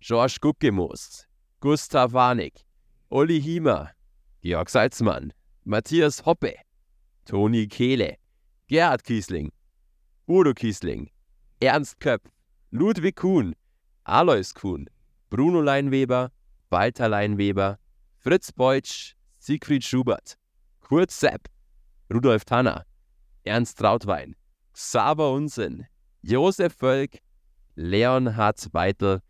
George Guckemus, Gustav Warnig, Uli Hiemer, Georg Salzmann, Matthias Hoppe, Toni Kehle, Gerhard Kiesling, Udo Kiesling, Ernst Köpf, Ludwig Kuhn, Alois Kuhn, Bruno Leinweber, Walter Leinweber, Fritz Beutsch, Siegfried Schubert, Kurt Sepp, Rudolf Tanner, Ernst Trautwein, Saber Unsinn, Josef Völk, Leonhard Weitel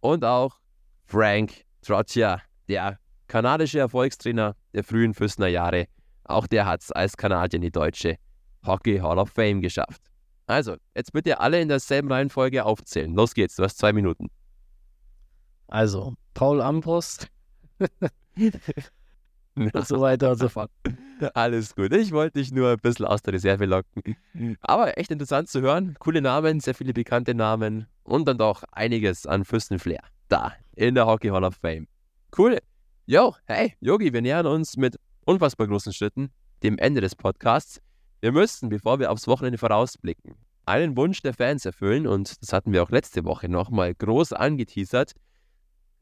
und auch Frank Trotja, der kanadische Erfolgstrainer der frühen Füßner Jahre. Auch der hat es als Kanadier in die deutsche Hockey Hall of Fame geschafft. Also, jetzt bitte alle in derselben Reihenfolge aufzählen. Los geht's, du hast zwei Minuten. Also, Paul Ambrust. und so weiter und so fort. Alles gut. Ich wollte dich nur ein bisschen aus der Reserve locken. Aber echt interessant zu hören. Coole Namen, sehr viele bekannte Namen und dann doch einiges an Fürstenflair. Da, in der Hockey Hall of Fame. Cool. Yo, hey, Yogi, wir nähern uns mit unfassbar großen Schritten dem Ende des Podcasts. Wir müssten, bevor wir aufs Wochenende vorausblicken, einen Wunsch der Fans erfüllen und das hatten wir auch letzte Woche nochmal groß angeteasert.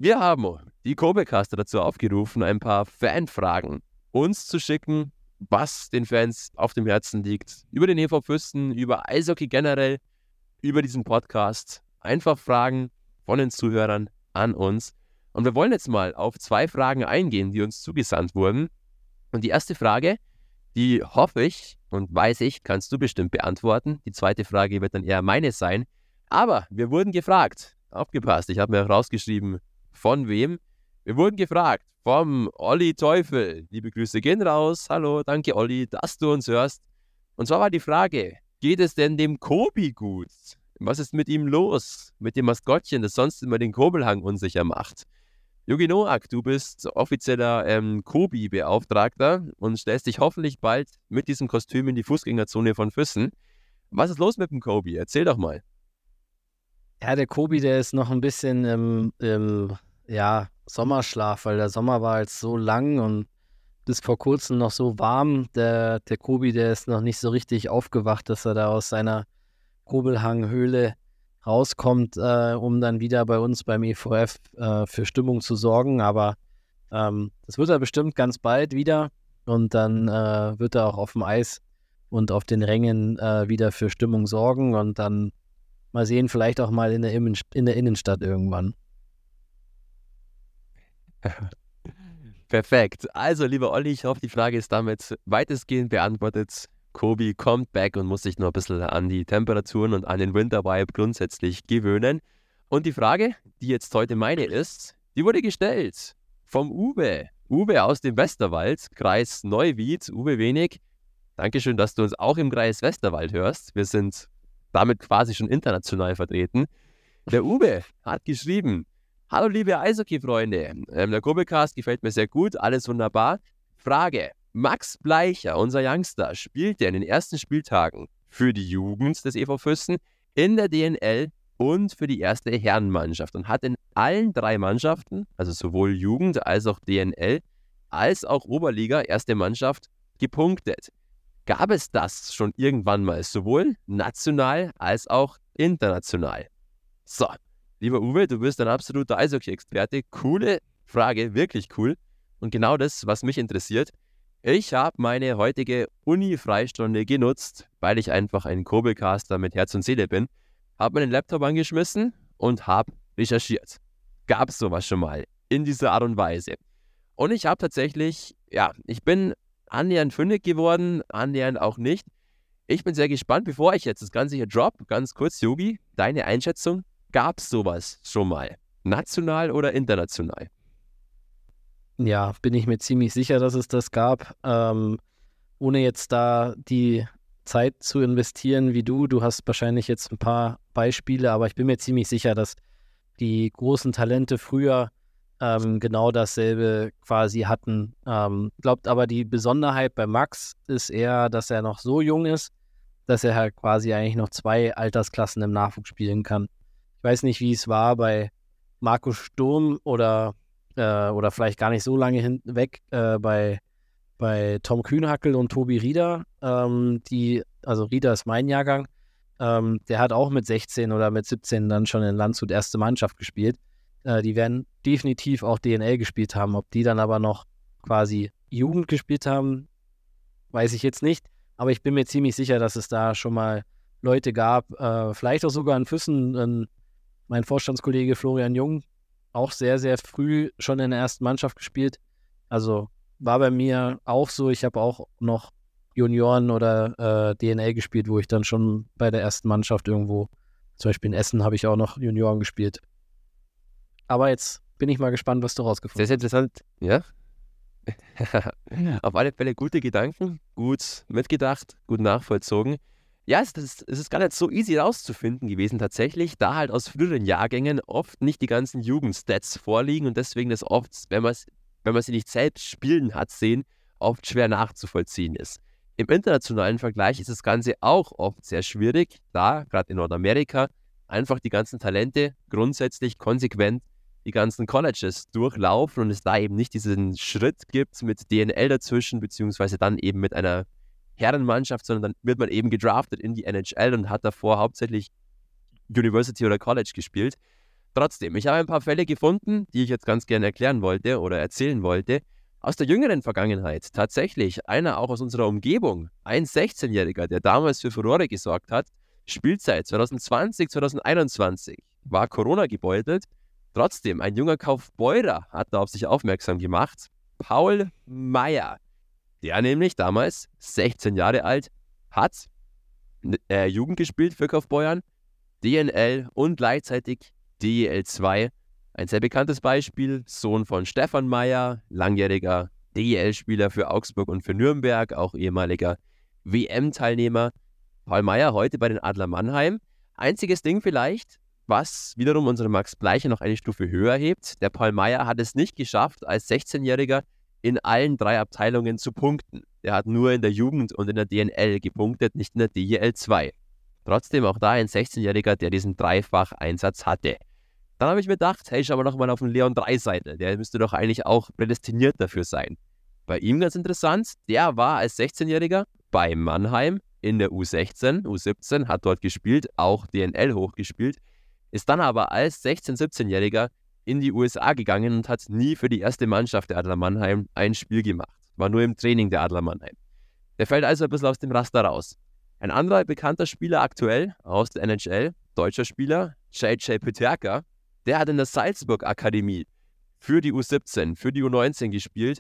Wir haben die Kobecaster dazu aufgerufen, ein paar Fanfragen uns zu schicken, was den Fans auf dem Herzen liegt, über den EV Fürsten, über Eishockey generell, über diesen Podcast. Einfach Fragen von den Zuhörern an uns. Und wir wollen jetzt mal auf zwei Fragen eingehen, die uns zugesandt wurden. Und die erste Frage, die hoffe ich und weiß ich, kannst du bestimmt beantworten. Die zweite Frage wird dann eher meine sein. Aber wir wurden gefragt. Aufgepasst, ich habe mir rausgeschrieben, von wem? Wir wurden gefragt vom Olli Teufel. Liebe Grüße gehen raus. Hallo, danke Olli, dass du uns hörst. Und zwar war die Frage, geht es denn dem Kobi gut? Was ist mit ihm los? Mit dem Maskottchen, das sonst immer den Kobelhang unsicher macht. Jogi Noak, du bist offizieller ähm, Kobi-Beauftragter und stellst dich hoffentlich bald mit diesem Kostüm in die Fußgängerzone von Füssen. Was ist los mit dem Kobi? Erzähl doch mal. Ja, der Kobi, der ist noch ein bisschen im, im ja, Sommerschlaf, weil der Sommer war jetzt so lang und bis vor kurzem noch so warm. Der, der Kobi, der ist noch nicht so richtig aufgewacht, dass er da aus seiner Kobelhanghöhle rauskommt, äh, um dann wieder bei uns beim EVF äh, für Stimmung zu sorgen. Aber ähm, das wird er bestimmt ganz bald wieder und dann äh, wird er auch auf dem Eis und auf den Rängen äh, wieder für Stimmung sorgen und dann mal sehen, vielleicht auch mal in der, in der Innenstadt irgendwann. Perfekt. Also, lieber Olli, ich hoffe, die Frage ist damit weitestgehend beantwortet. Kobi kommt back und muss sich noch ein bisschen an die Temperaturen und an den Winter Vibe grundsätzlich gewöhnen. Und die Frage, die jetzt heute meine ist, die wurde gestellt vom Uwe. Uwe aus dem Westerwald, Kreis Neuwied. Uwe Wenig, Dankeschön, dass du uns auch im Kreis Westerwald hörst. Wir sind damit quasi schon international vertreten. Der Uwe hat geschrieben, Hallo liebe Eishockey-Freunde, ähm, der Kurbelcast gefällt mir sehr gut, alles wunderbar. Frage, Max Bleicher, unser Youngster, spielte in den ersten Spieltagen für die Jugend des EV Fürsten in der DNL und für die erste Herrenmannschaft und hat in allen drei Mannschaften, also sowohl Jugend als auch DNL, als auch Oberliga, erste Mannschaft, gepunktet. Gab es das schon irgendwann mal, sowohl national als auch international? So, Lieber Uwe, du bist ein absoluter Eishockey-Experte. Coole Frage, wirklich cool. Und genau das, was mich interessiert. Ich habe meine heutige Uni-Freistunde genutzt, weil ich einfach ein Kurbelcaster mit Herz und Seele bin. Habe meinen Laptop angeschmissen und habe recherchiert. Gab es sowas schon mal in dieser Art und Weise? Und ich habe tatsächlich, ja, ich bin annähernd fündig geworden, annähernd auch nicht. Ich bin sehr gespannt, bevor ich jetzt das Ganze hier drop, ganz kurz, Yogi, deine Einschätzung Gab es sowas schon mal? National oder international? Ja, bin ich mir ziemlich sicher, dass es das gab. Ähm, ohne jetzt da die Zeit zu investieren wie du. Du hast wahrscheinlich jetzt ein paar Beispiele, aber ich bin mir ziemlich sicher, dass die großen Talente früher ähm, genau dasselbe quasi hatten. Ähm, glaubt aber, die Besonderheit bei Max ist eher, dass er noch so jung ist, dass er halt quasi eigentlich noch zwei Altersklassen im Nachwuchs spielen kann. Ich weiß nicht, wie es war bei Markus Sturm oder, äh, oder vielleicht gar nicht so lange hinweg äh, bei, bei Tom Kühnhackel und Tobi Rieder. Ähm, die, also Rieder ist mein Jahrgang. Ähm, der hat auch mit 16 oder mit 17 dann schon in Landshut erste Mannschaft gespielt. Äh, die werden definitiv auch DNL gespielt haben. Ob die dann aber noch quasi Jugend gespielt haben, weiß ich jetzt nicht. Aber ich bin mir ziemlich sicher, dass es da schon mal Leute gab, äh, vielleicht auch sogar in Füssen, ein mein Vorstandskollege Florian Jung auch sehr, sehr früh schon in der ersten Mannschaft gespielt. Also war bei mir auch so. Ich habe auch noch Junioren oder äh, DNL gespielt, wo ich dann schon bei der ersten Mannschaft irgendwo, zum Beispiel in Essen, habe ich auch noch Junioren gespielt. Aber jetzt bin ich mal gespannt, was du rausgefunden hast. Sehr, sehr interessant, ja. Auf alle Fälle gute Gedanken, gut mitgedacht, gut nachvollzogen. Ja, es ist, es ist gar nicht so easy rauszufinden gewesen tatsächlich, da halt aus früheren Jahrgängen oft nicht die ganzen Jugendstats vorliegen und deswegen das oft, wenn man wenn man sie nicht selbst spielen hat sehen, oft schwer nachzuvollziehen ist. Im internationalen Vergleich ist das Ganze auch oft sehr schwierig, da gerade in Nordamerika einfach die ganzen Talente grundsätzlich konsequent die ganzen Colleges durchlaufen und es da eben nicht diesen Schritt gibt mit DNL dazwischen, beziehungsweise dann eben mit einer Herrenmannschaft, sondern dann wird man eben gedraftet in die NHL und hat davor hauptsächlich University oder College gespielt. Trotzdem, ich habe ein paar Fälle gefunden, die ich jetzt ganz gerne erklären wollte oder erzählen wollte. Aus der jüngeren Vergangenheit, tatsächlich, einer auch aus unserer Umgebung, ein 16-Jähriger, der damals für Furore gesorgt hat, Spielzeit 2020, 2021, war Corona gebeutelt. Trotzdem, ein junger Kaufbeurer hat da auf sich aufmerksam gemacht. Paul Meyer, der nämlich damals 16 Jahre alt, hat äh, Jugend gespielt für Kaufbeuern, DNL und gleichzeitig DEL 2. Ein sehr bekanntes Beispiel, Sohn von Stefan Meyer, langjähriger DEL-Spieler für Augsburg und für Nürnberg, auch ehemaliger WM-Teilnehmer. Paul Meyer heute bei den Adler Mannheim. Einziges Ding vielleicht, was wiederum unsere Max Bleiche noch eine Stufe höher hebt. Der Paul Meyer hat es nicht geschafft, als 16-Jähriger in allen drei Abteilungen zu punkten. Er hat nur in der Jugend und in der DNL gepunktet, nicht in der DEL 2. Trotzdem auch da ein 16-Jähriger, der diesen Dreifach-Einsatz hatte. Dann habe ich mir gedacht, hey, schau mal nochmal auf den Leon Dreiseitel. Der müsste doch eigentlich auch prädestiniert dafür sein. Bei ihm ganz interessant, der war als 16-Jähriger bei Mannheim in der U16, U17, hat dort gespielt, auch DNL hochgespielt, ist dann aber als 16-, 17-Jähriger in die USA gegangen und hat nie für die erste Mannschaft der Adler Mannheim ein Spiel gemacht. War nur im Training der Adler Mannheim. Der fällt also ein bisschen aus dem Raster raus. Ein anderer bekannter Spieler aktuell aus der NHL, deutscher Spieler, JJ Peterka, der hat in der Salzburg Akademie für die U17, für die U19 gespielt.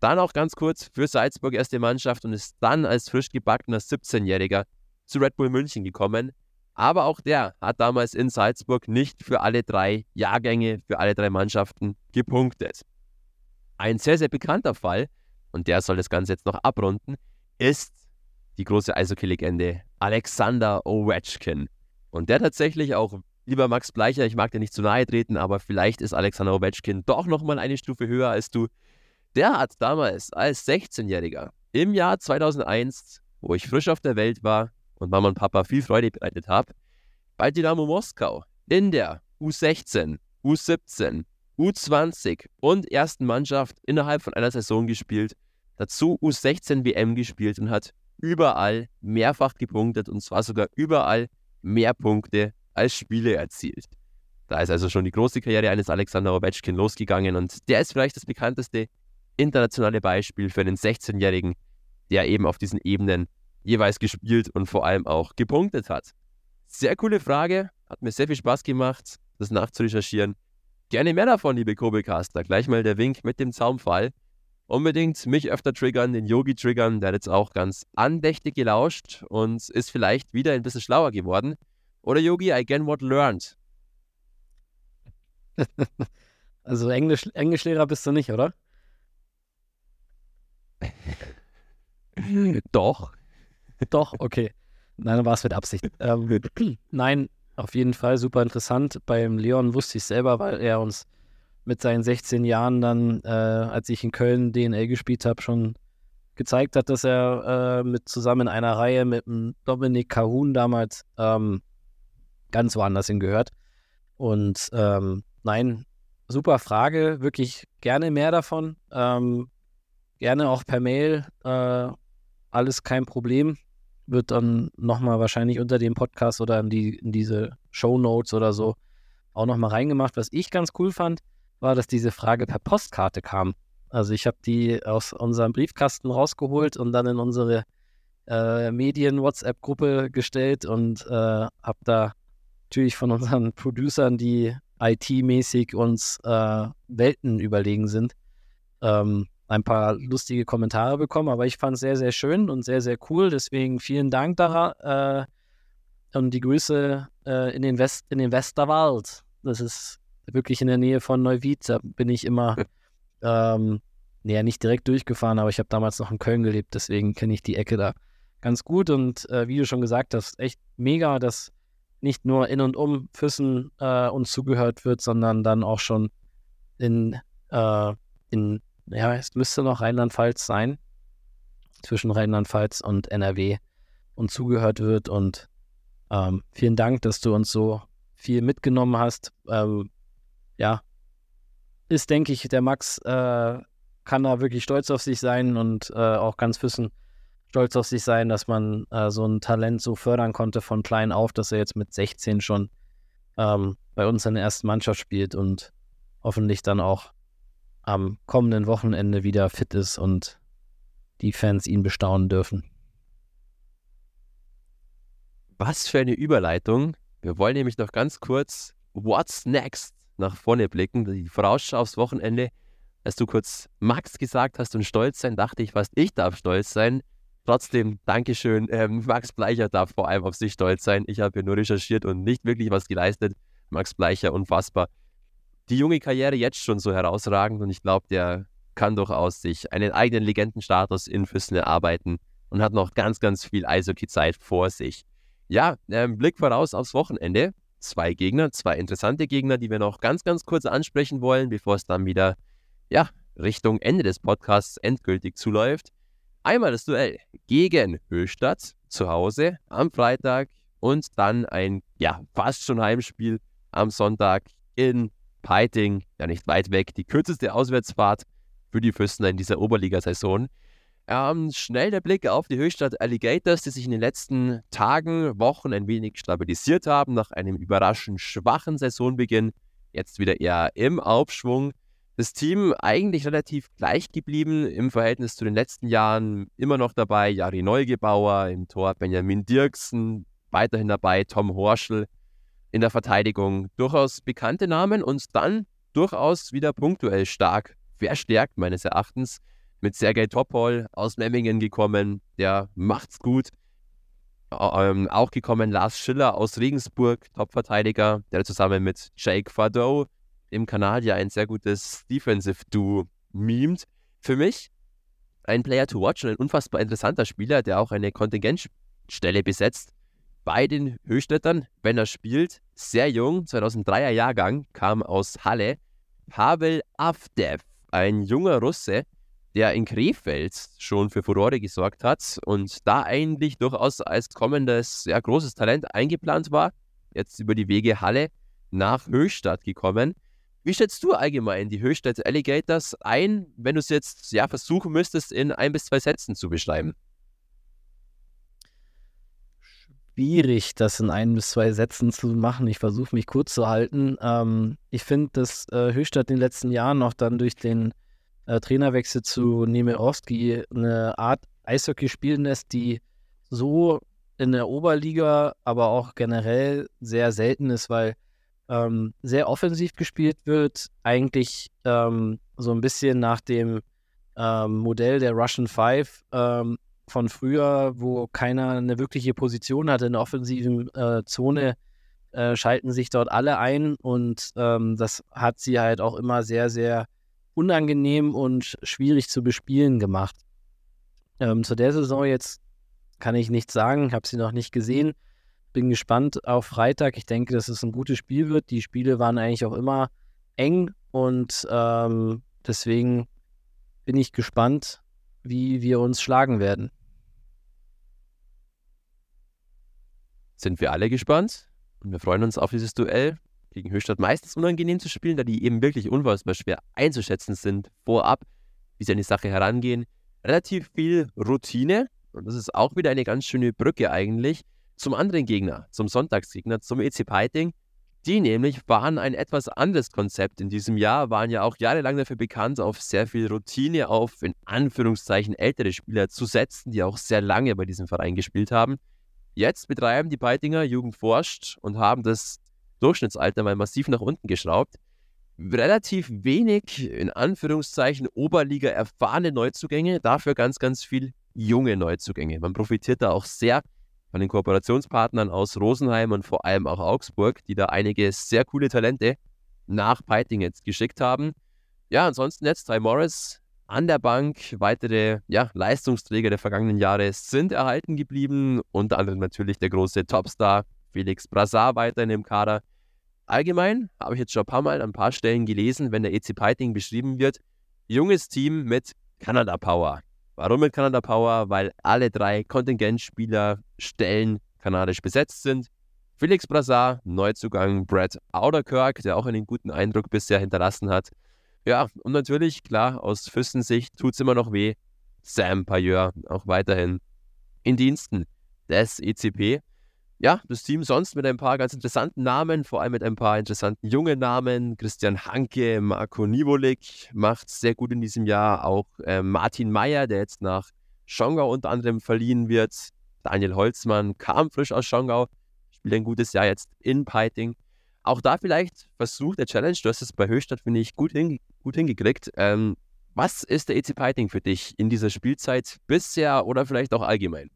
Dann auch ganz kurz für Salzburg erste Mannschaft und ist dann als frisch gebackener 17-Jähriger zu Red Bull München gekommen. Aber auch der hat damals in Salzburg nicht für alle drei Jahrgänge, für alle drei Mannschaften gepunktet. Ein sehr, sehr bekannter Fall, und der soll das Ganze jetzt noch abrunden, ist die große Eishockey-Legende Alexander Ovechkin. Und der tatsächlich auch lieber Max Bleicher, ich mag dir nicht zu nahe treten, aber vielleicht ist Alexander Ovechkin doch nochmal eine Stufe höher als du. Der hat damals als 16-Jähriger im Jahr 2001, wo ich frisch auf der Welt war und Mama und Papa viel Freude bereitet habe, bei Dynamo Moskau in der U16, U17, U20 und ersten Mannschaft innerhalb von einer Saison gespielt, dazu U16 WM gespielt und hat überall mehrfach gepunktet und zwar sogar überall mehr Punkte als Spiele erzielt. Da ist also schon die große Karriere eines Alexander Ovechkin losgegangen und der ist vielleicht das bekannteste internationale Beispiel für einen 16-Jährigen, der eben auf diesen Ebenen jeweils gespielt und vor allem auch gepunktet hat. Sehr coole Frage, hat mir sehr viel Spaß gemacht, das nachzurecherchieren. Gerne mehr davon, liebe Kobecaster. Gleich mal der Wink mit dem Zaumfall. Unbedingt mich öfter triggern, den Yogi triggern, der hat jetzt auch ganz andächtig gelauscht und ist vielleicht wieder ein bisschen schlauer geworden. Oder Yogi, I again what learned. Also Englisch, Englischlehrer bist du nicht, oder? Doch. Doch, okay. Nein, dann war es mit Absicht. Ähm, nein, auf jeden Fall super interessant. Beim Leon wusste ich selber, weil er uns mit seinen 16 Jahren dann, äh, als ich in Köln DNL gespielt habe, schon gezeigt hat, dass er äh, mit zusammen in einer Reihe mit dem Dominik Kahun damals ähm, ganz woanders hingehört. Und ähm, nein, super Frage, wirklich gerne mehr davon. Ähm, gerne auch per Mail, äh, alles kein Problem. Wird dann nochmal wahrscheinlich unter dem Podcast oder in, die, in diese Show Notes oder so auch nochmal reingemacht. Was ich ganz cool fand, war, dass diese Frage per Postkarte kam. Also ich habe die aus unserem Briefkasten rausgeholt und dann in unsere äh, Medien-WhatsApp-Gruppe gestellt und äh, habe da natürlich von unseren Producern, die IT-mäßig uns äh, Welten überlegen sind, ähm, ein paar lustige Kommentare bekommen, aber ich fand es sehr, sehr schön und sehr, sehr cool. Deswegen vielen Dank da äh, und die Grüße äh, in, den West, in den Westerwald. Das ist wirklich in der Nähe von Neuwied. Da bin ich immer, ähm, naja, nicht direkt durchgefahren, aber ich habe damals noch in Köln gelebt, deswegen kenne ich die Ecke da ganz gut. Und äh, wie du schon gesagt hast, echt mega, dass nicht nur in und um Füssen äh, uns zugehört wird, sondern dann auch schon in, äh, in ja, es müsste noch Rheinland-Pfalz sein, zwischen Rheinland-Pfalz und NRW und zugehört wird. Und ähm, vielen Dank, dass du uns so viel mitgenommen hast. Ähm, ja, ist, denke ich, der Max äh, kann da wirklich stolz auf sich sein und äh, auch ganz Füssen stolz auf sich sein, dass man äh, so ein Talent so fördern konnte von klein auf, dass er jetzt mit 16 schon ähm, bei uns in der ersten Mannschaft spielt und hoffentlich dann auch am kommenden Wochenende wieder fit ist und die Fans ihn bestaunen dürfen. Was für eine Überleitung. Wir wollen nämlich noch ganz kurz What's Next nach vorne blicken, die Vorausschau aufs Wochenende. Als du kurz Max gesagt hast und stolz sein, dachte ich fast, ich darf stolz sein. Trotzdem, Dankeschön. Ähm, Max Bleicher darf vor allem auf sich stolz sein. Ich habe hier nur recherchiert und nicht wirklich was geleistet. Max Bleicher, unfassbar die junge Karriere jetzt schon so herausragend und ich glaube, der kann durchaus sich einen eigenen Legendenstatus in Füssen erarbeiten und hat noch ganz, ganz viel Eishockey-Zeit vor sich. Ja, ähm, Blick voraus aufs Wochenende. Zwei Gegner, zwei interessante Gegner, die wir noch ganz, ganz kurz ansprechen wollen, bevor es dann wieder, ja, Richtung Ende des Podcasts endgültig zuläuft. Einmal das Duell gegen Höchstadt zu Hause am Freitag und dann ein, ja, fast schon Heimspiel am Sonntag in Peiting, ja nicht weit weg, die kürzeste Auswärtsfahrt für die Füssen in dieser Oberligasaison. Ähm, schnell der Blick auf die Höchstadt Alligators, die sich in den letzten Tagen, Wochen ein wenig stabilisiert haben nach einem überraschend schwachen Saisonbeginn. Jetzt wieder eher im Aufschwung. Das Team eigentlich relativ gleich geblieben im Verhältnis zu den letzten Jahren. Immer noch dabei Jari Neugebauer, im Tor Benjamin Dirksen, weiterhin dabei Tom Horschel, in der Verteidigung. Durchaus bekannte Namen und dann durchaus wieder punktuell stark verstärkt, meines Erachtens. Mit Sergei Topol aus Memmingen gekommen, der macht's gut. Ähm, auch gekommen Lars Schiller aus Regensburg, Topverteidiger, der zusammen mit Jake Fardeau im Kanadier ein sehr gutes Defensive-Duo mimt. Für mich ein Player to watch und ein unfassbar interessanter Spieler, der auch eine Kontingentstelle besetzt bei den Höchstädtern, wenn er spielt. Sehr jung, 2003er Jahrgang, kam aus Halle. Pavel Avdev, ein junger Russe, der in Krefeld schon für Furore gesorgt hat und da eigentlich durchaus als kommendes, ja, großes Talent eingeplant war. Jetzt über die Wege Halle nach Höchstadt gekommen. Wie schätzt du allgemein die Höchstadt Alligators ein, wenn du es jetzt ja, versuchen müsstest, in ein bis zwei Sätzen zu beschreiben? Schwierig, das in ein bis zwei Sätzen zu machen. Ich versuche mich kurz zu halten. Ähm, ich finde, dass äh, Höchstadt in den letzten Jahren noch dann durch den äh, Trainerwechsel zu Nemirovski eine Art Eishockey spielen lässt, die so in der Oberliga, aber auch generell sehr selten ist, weil ähm, sehr offensiv gespielt wird. Eigentlich ähm, so ein bisschen nach dem ähm, Modell der Russian Five ähm, von früher, wo keiner eine wirkliche Position hatte in der offensiven äh, Zone, äh, schalten sich dort alle ein und ähm, das hat sie halt auch immer sehr, sehr unangenehm und schwierig zu bespielen gemacht. Ähm, zu der Saison jetzt kann ich nichts sagen, habe sie noch nicht gesehen. Bin gespannt auf Freitag. Ich denke, dass es ein gutes Spiel wird. Die Spiele waren eigentlich auch immer eng und ähm, deswegen bin ich gespannt, wie wir uns schlagen werden. Sind wir alle gespannt und wir freuen uns auf dieses Duell. Gegen Höchstadt meistens unangenehm zu spielen, da die eben wirklich unfassbar schwer einzuschätzen sind vorab, wie sie an die Sache herangehen. Relativ viel Routine und das ist auch wieder eine ganz schöne Brücke eigentlich zum anderen Gegner, zum Sonntagsgegner, zum EC Peiting. Die nämlich waren ein etwas anderes Konzept in diesem Jahr, waren ja auch jahrelang dafür bekannt, auf sehr viel Routine, auf in Anführungszeichen ältere Spieler zu setzen, die auch sehr lange bei diesem Verein gespielt haben. Jetzt betreiben die Peitinger Jugend forscht und haben das Durchschnittsalter mal massiv nach unten geschraubt. relativ wenig, in Anführungszeichen, Oberliga erfahrene Neuzugänge, dafür ganz, ganz viel junge Neuzugänge. Man profitiert da auch sehr von den Kooperationspartnern aus Rosenheim und vor allem auch Augsburg, die da einige sehr coole Talente nach Peiting jetzt geschickt haben. Ja, ansonsten jetzt Ty Morris an der Bank. Weitere ja, Leistungsträger der vergangenen Jahre sind erhalten geblieben. Unter anderem natürlich der große Topstar Felix Brassard weiterhin im Kader. Allgemein habe ich jetzt schon ein paar Mal an ein paar Stellen gelesen, wenn der EC Piting beschrieben wird, junges Team mit Canada Power. Warum mit Canada Power? Weil alle drei Kontingentspieler Stellen kanadisch besetzt sind. Felix Brassard, Neuzugang Brad Auderkirk, der auch einen guten Eindruck bisher hinterlassen hat. Ja, und natürlich, klar, aus Füstensicht tut es immer noch weh. Sam Payeur auch weiterhin in Diensten des ECP ja, das Team sonst mit ein paar ganz interessanten Namen, vor allem mit ein paar interessanten jungen Namen. Christian Hanke, Marco Nivolik macht sehr gut in diesem Jahr. Auch äh, Martin Meyer, der jetzt nach Schongau unter anderem verliehen wird. Daniel Holzmann kam frisch aus Schongau, spielt ein gutes Jahr jetzt in Peiting. Auch da vielleicht versucht der Challenge, du hast es bei Höchstadt, finde ich, gut, hin, gut hingekriegt. Ähm, was ist der EC Peiting für dich in dieser Spielzeit bisher oder vielleicht auch allgemein?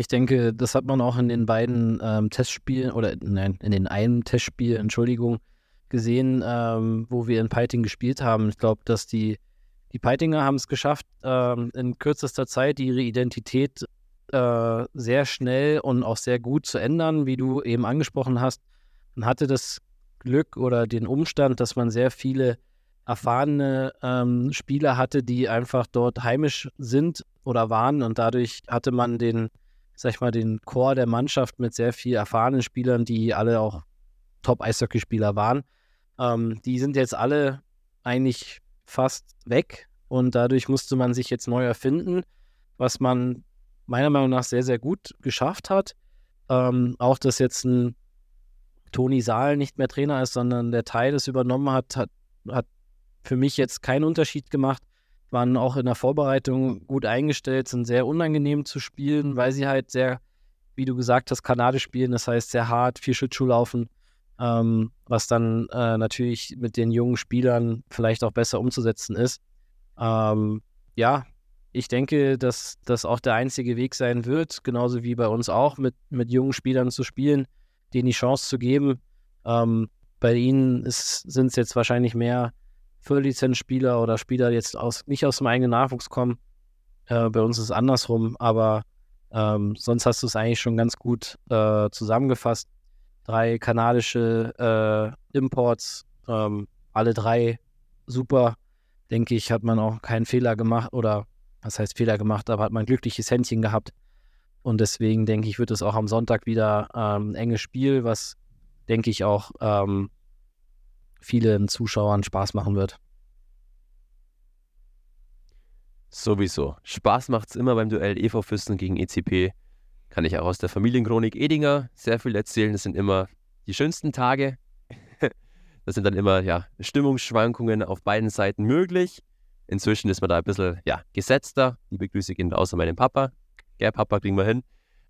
Ich denke, das hat man auch in den beiden ähm, Testspielen oder nein, in den einen Testspiel, Entschuldigung, gesehen, ähm, wo wir in Peiting gespielt haben. Ich glaube, dass die, die Peitinger haben es geschafft, ähm, in kürzester Zeit ihre Identität äh, sehr schnell und auch sehr gut zu ändern, wie du eben angesprochen hast. Man hatte das Glück oder den Umstand, dass man sehr viele erfahrene ähm, Spieler hatte, die einfach dort heimisch sind oder waren und dadurch hatte man den sag ich mal, den Chor der Mannschaft mit sehr viel erfahrenen Spielern, die alle auch Top-Eishockeyspieler waren. Ähm, die sind jetzt alle eigentlich fast weg und dadurch musste man sich jetzt neu erfinden, was man meiner Meinung nach sehr, sehr gut geschafft hat. Ähm, auch, dass jetzt ein Toni Saal nicht mehr Trainer ist, sondern der Teil es übernommen hat, hat, hat für mich jetzt keinen Unterschied gemacht waren auch in der Vorbereitung gut eingestellt, sind sehr unangenehm zu spielen, weil sie halt sehr, wie du gesagt hast, kanadisch spielen, das heißt sehr hart, viel Schlittschuh laufen, ähm, was dann äh, natürlich mit den jungen Spielern vielleicht auch besser umzusetzen ist. Ähm, ja, ich denke, dass das auch der einzige Weg sein wird, genauso wie bei uns auch, mit, mit jungen Spielern zu spielen, denen die Chance zu geben. Ähm, bei ihnen sind es jetzt wahrscheinlich mehr Lizenzspieler oder Spieler jetzt aus, nicht aus dem eigenen Nachwuchs kommen. Äh, bei uns ist es andersrum, aber ähm, sonst hast du es eigentlich schon ganz gut äh, zusammengefasst. Drei kanadische äh, Imports, ähm, alle drei super. Denke ich, hat man auch keinen Fehler gemacht oder was heißt Fehler gemacht, aber hat man ein glückliches Händchen gehabt. Und deswegen denke ich, wird es auch am Sonntag wieder ähm, ein enges Spiel, was denke ich auch ähm, vielen Zuschauern Spaß machen wird. Sowieso. Spaß macht es immer beim Duell EV Füssen gegen ECP. Kann ich auch aus der Familienchronik Edinger sehr viel erzählen. Das sind immer die schönsten Tage. das sind dann immer ja, Stimmungsschwankungen auf beiden Seiten möglich. Inzwischen ist man da ein bisschen ja, gesetzter. Liebe Grüße gehen außer meinem Papa. Ja, Papa kriegen wir hin.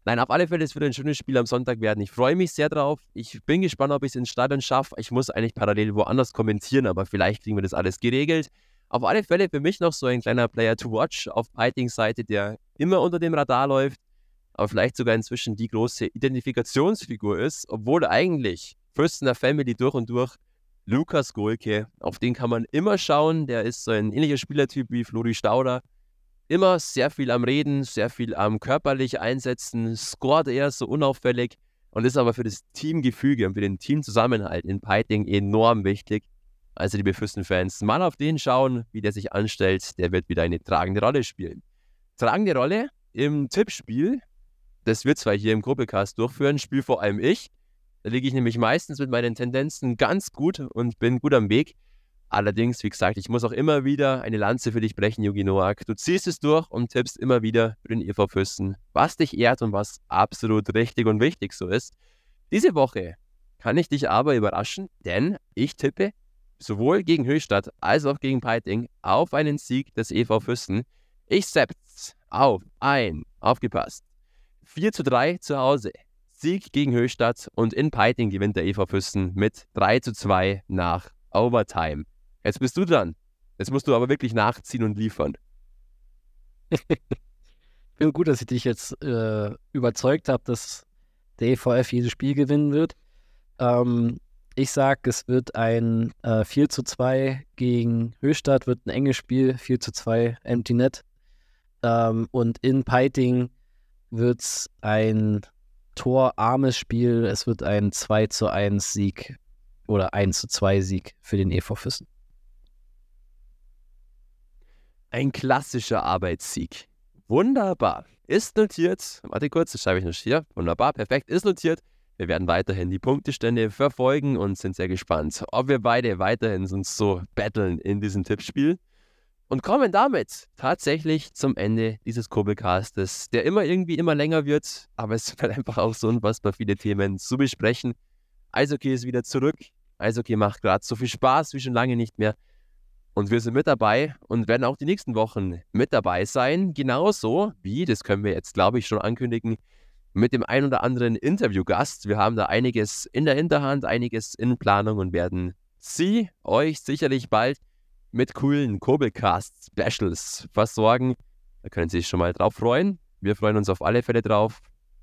Nein, auf alle Fälle, es wird ein schönes Spiel am Sonntag werden. Ich freue mich sehr drauf. Ich bin gespannt, ob ich es ins Stadion schaffe. Ich muss eigentlich parallel woanders kommentieren, aber vielleicht kriegen wir das alles geregelt. Auf alle Fälle für mich noch so ein kleiner Player to watch auf Pitings Seite, der immer unter dem Radar läuft, aber vielleicht sogar inzwischen die große Identifikationsfigur ist, obwohl eigentlich Fürstener Family durch und durch Lukas Golke, auf den kann man immer schauen. Der ist so ein ähnlicher Spielertyp wie Flori Stauder immer sehr viel am Reden, sehr viel am körperlich einsetzen, scoret eher so unauffällig und ist aber für das Teamgefüge und für den Teamzusammenhalt in Piting enorm wichtig. Also liebe Fürstenfans, mal auf den schauen, wie der sich anstellt, der wird wieder eine tragende Rolle spielen. Tragende Rolle im Tippspiel, das wird zwar hier im Gruppelcast durchführen, spiele vor allem ich. Da liege ich nämlich meistens mit meinen Tendenzen ganz gut und bin gut am Weg. Allerdings, wie gesagt, ich muss auch immer wieder eine Lanze für dich brechen, Yugi Noak. Du ziehst es durch und tippst immer wieder für den EV Füssen, was dich ehrt und was absolut richtig und wichtig so ist. Diese Woche kann ich dich aber überraschen, denn ich tippe sowohl gegen Höchstadt als auch gegen Peiting auf einen Sieg des EV Füssen. Ich setze auf ein, aufgepasst, 4 zu 3 zu Hause, Sieg gegen Höchstadt und in Peiting gewinnt der EV Füssen mit 3 zu 2 nach Overtime. Jetzt bist du dran. Jetzt musst du aber wirklich nachziehen und liefern. ich finde gut, dass ich dich jetzt äh, überzeugt habe, dass der EVF jedes Spiel gewinnen wird. Ähm, ich sage, es wird ein äh, 4 zu 2 gegen Höchstadt, wird ein enges Spiel, 4 zu 2 Empty Net. Ähm, und in Peiting wird es ein torarmes Spiel. Es wird ein 2 zu 1 Sieg oder 1 zu 2 Sieg für den EV Füssen. Ein klassischer Arbeitssieg. Wunderbar. Ist notiert. Warte kurz, das schreibe ich noch hier. Wunderbar, perfekt. Ist notiert. Wir werden weiterhin die Punktestände verfolgen und sind sehr gespannt, ob wir beide weiterhin uns so battlen in diesem Tippspiel. Und kommen damit tatsächlich zum Ende dieses Kurbelcastes, der immer irgendwie immer länger wird, aber es sind halt einfach auch so unfassbar viele Themen zu besprechen. Eishockey ist wieder zurück. Eishockey macht gerade so viel Spaß wie schon lange nicht mehr. Und wir sind mit dabei und werden auch die nächsten Wochen mit dabei sein. Genauso wie, das können wir jetzt, glaube ich, schon ankündigen, mit dem ein oder anderen Interviewgast. Wir haben da einiges in der Hinterhand, einiges in Planung und werden Sie euch sicherlich bald mit coolen Kurbelcast-Specials versorgen. Da können Sie sich schon mal drauf freuen. Wir freuen uns auf alle Fälle drauf,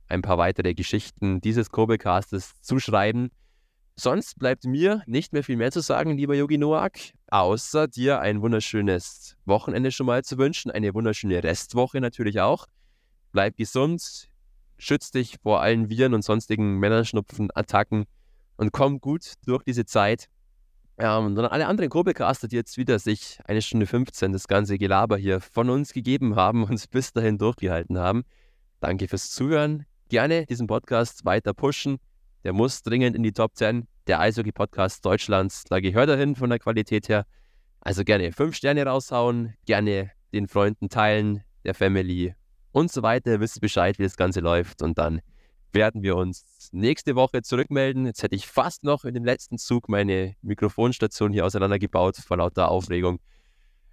ein paar weitere Geschichten dieses Kurbelcastes zu schreiben. Sonst bleibt mir nicht mehr viel mehr zu sagen, lieber Yogi Noak, außer dir ein wunderschönes Wochenende schon mal zu wünschen, eine wunderschöne Restwoche natürlich auch. Bleib gesund, schütz dich vor allen Viren und sonstigen Männerschnupfenattacken und komm gut durch diese Zeit. Ja, und alle anderen Kurbelcaster, die jetzt wieder sich eine Stunde 15 das ganze Gelaber hier von uns gegeben haben und bis dahin durchgehalten haben. Danke fürs Zuhören. Gerne diesen Podcast weiter pushen. Der muss dringend in die Top 10 der Eishockey-Podcast Deutschlands. Da gehört er hin von der Qualität her. Also gerne 5 Sterne raushauen, gerne den Freunden teilen, der Family und so weiter. Wisst Bescheid, wie das Ganze läuft. Und dann werden wir uns nächste Woche zurückmelden. Jetzt hätte ich fast noch in dem letzten Zug meine Mikrofonstation hier auseinandergebaut vor lauter Aufregung.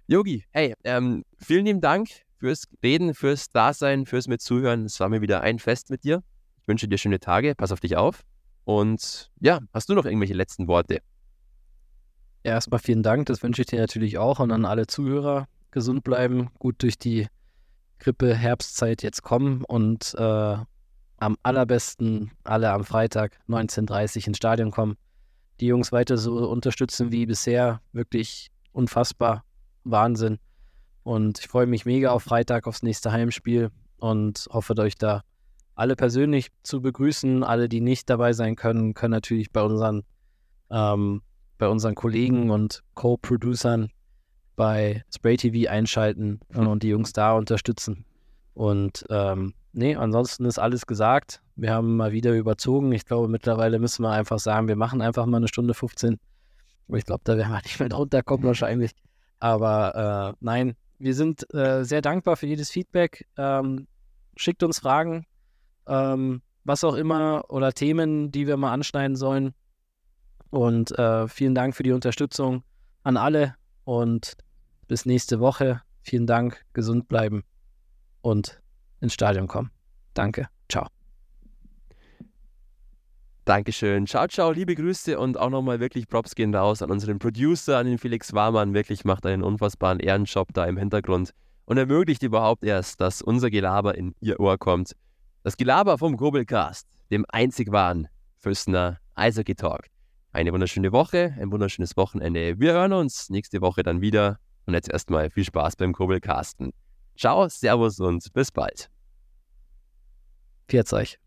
Yogi, hey, ähm, vielen lieben Dank fürs Reden, fürs Dasein, fürs Mitzuhören. Es war mir wieder ein Fest mit dir. Ich wünsche dir schöne Tage. Pass auf dich auf. Und ja, hast du noch irgendwelche letzten Worte? Erstmal vielen Dank. Das wünsche ich dir natürlich auch und an alle Zuhörer. Gesund bleiben, gut durch die Grippe, Herbstzeit jetzt kommen und äh, am allerbesten alle am Freitag 19.30 Uhr ins Stadion kommen. Die Jungs weiter so unterstützen wie bisher. Wirklich unfassbar. Wahnsinn. Und ich freue mich mega auf Freitag, aufs nächste Heimspiel und hoffe, euch da alle persönlich zu begrüßen. Alle, die nicht dabei sein können, können natürlich bei unseren, ähm, bei unseren Kollegen und Co-Producern bei Spray TV einschalten und die Jungs da unterstützen. Und ähm, nee, ansonsten ist alles gesagt. Wir haben mal wieder überzogen. Ich glaube, mittlerweile müssen wir einfach sagen, wir machen einfach mal eine Stunde 15. Aber ich glaube, da werden wir nicht mehr drunter kommen wahrscheinlich. Aber äh, nein, wir sind äh, sehr dankbar für jedes Feedback. Ähm, schickt uns Fragen, ähm, was auch immer oder Themen, die wir mal anschneiden sollen. Und äh, vielen Dank für die Unterstützung an alle und bis nächste Woche. Vielen Dank, gesund bleiben und ins Stadion kommen. Danke, ciao. Dankeschön. Ciao, ciao, liebe Grüße und auch nochmal wirklich Props gehen raus an unseren Producer, an den Felix Warmann. Wirklich macht einen unfassbaren Ehrenjob da im Hintergrund und ermöglicht überhaupt erst, dass unser Gelaber in Ihr Ohr kommt. Das Gelaber vom Grobelcast, dem einzig wahren Füssner Eishockey Talk. Eine wunderschöne Woche, ein wunderschönes Wochenende. Wir hören uns nächste Woche dann wieder. Und jetzt erstmal viel Spaß beim Grobelcasten. Ciao, Servus und bis bald. Pfiat euch.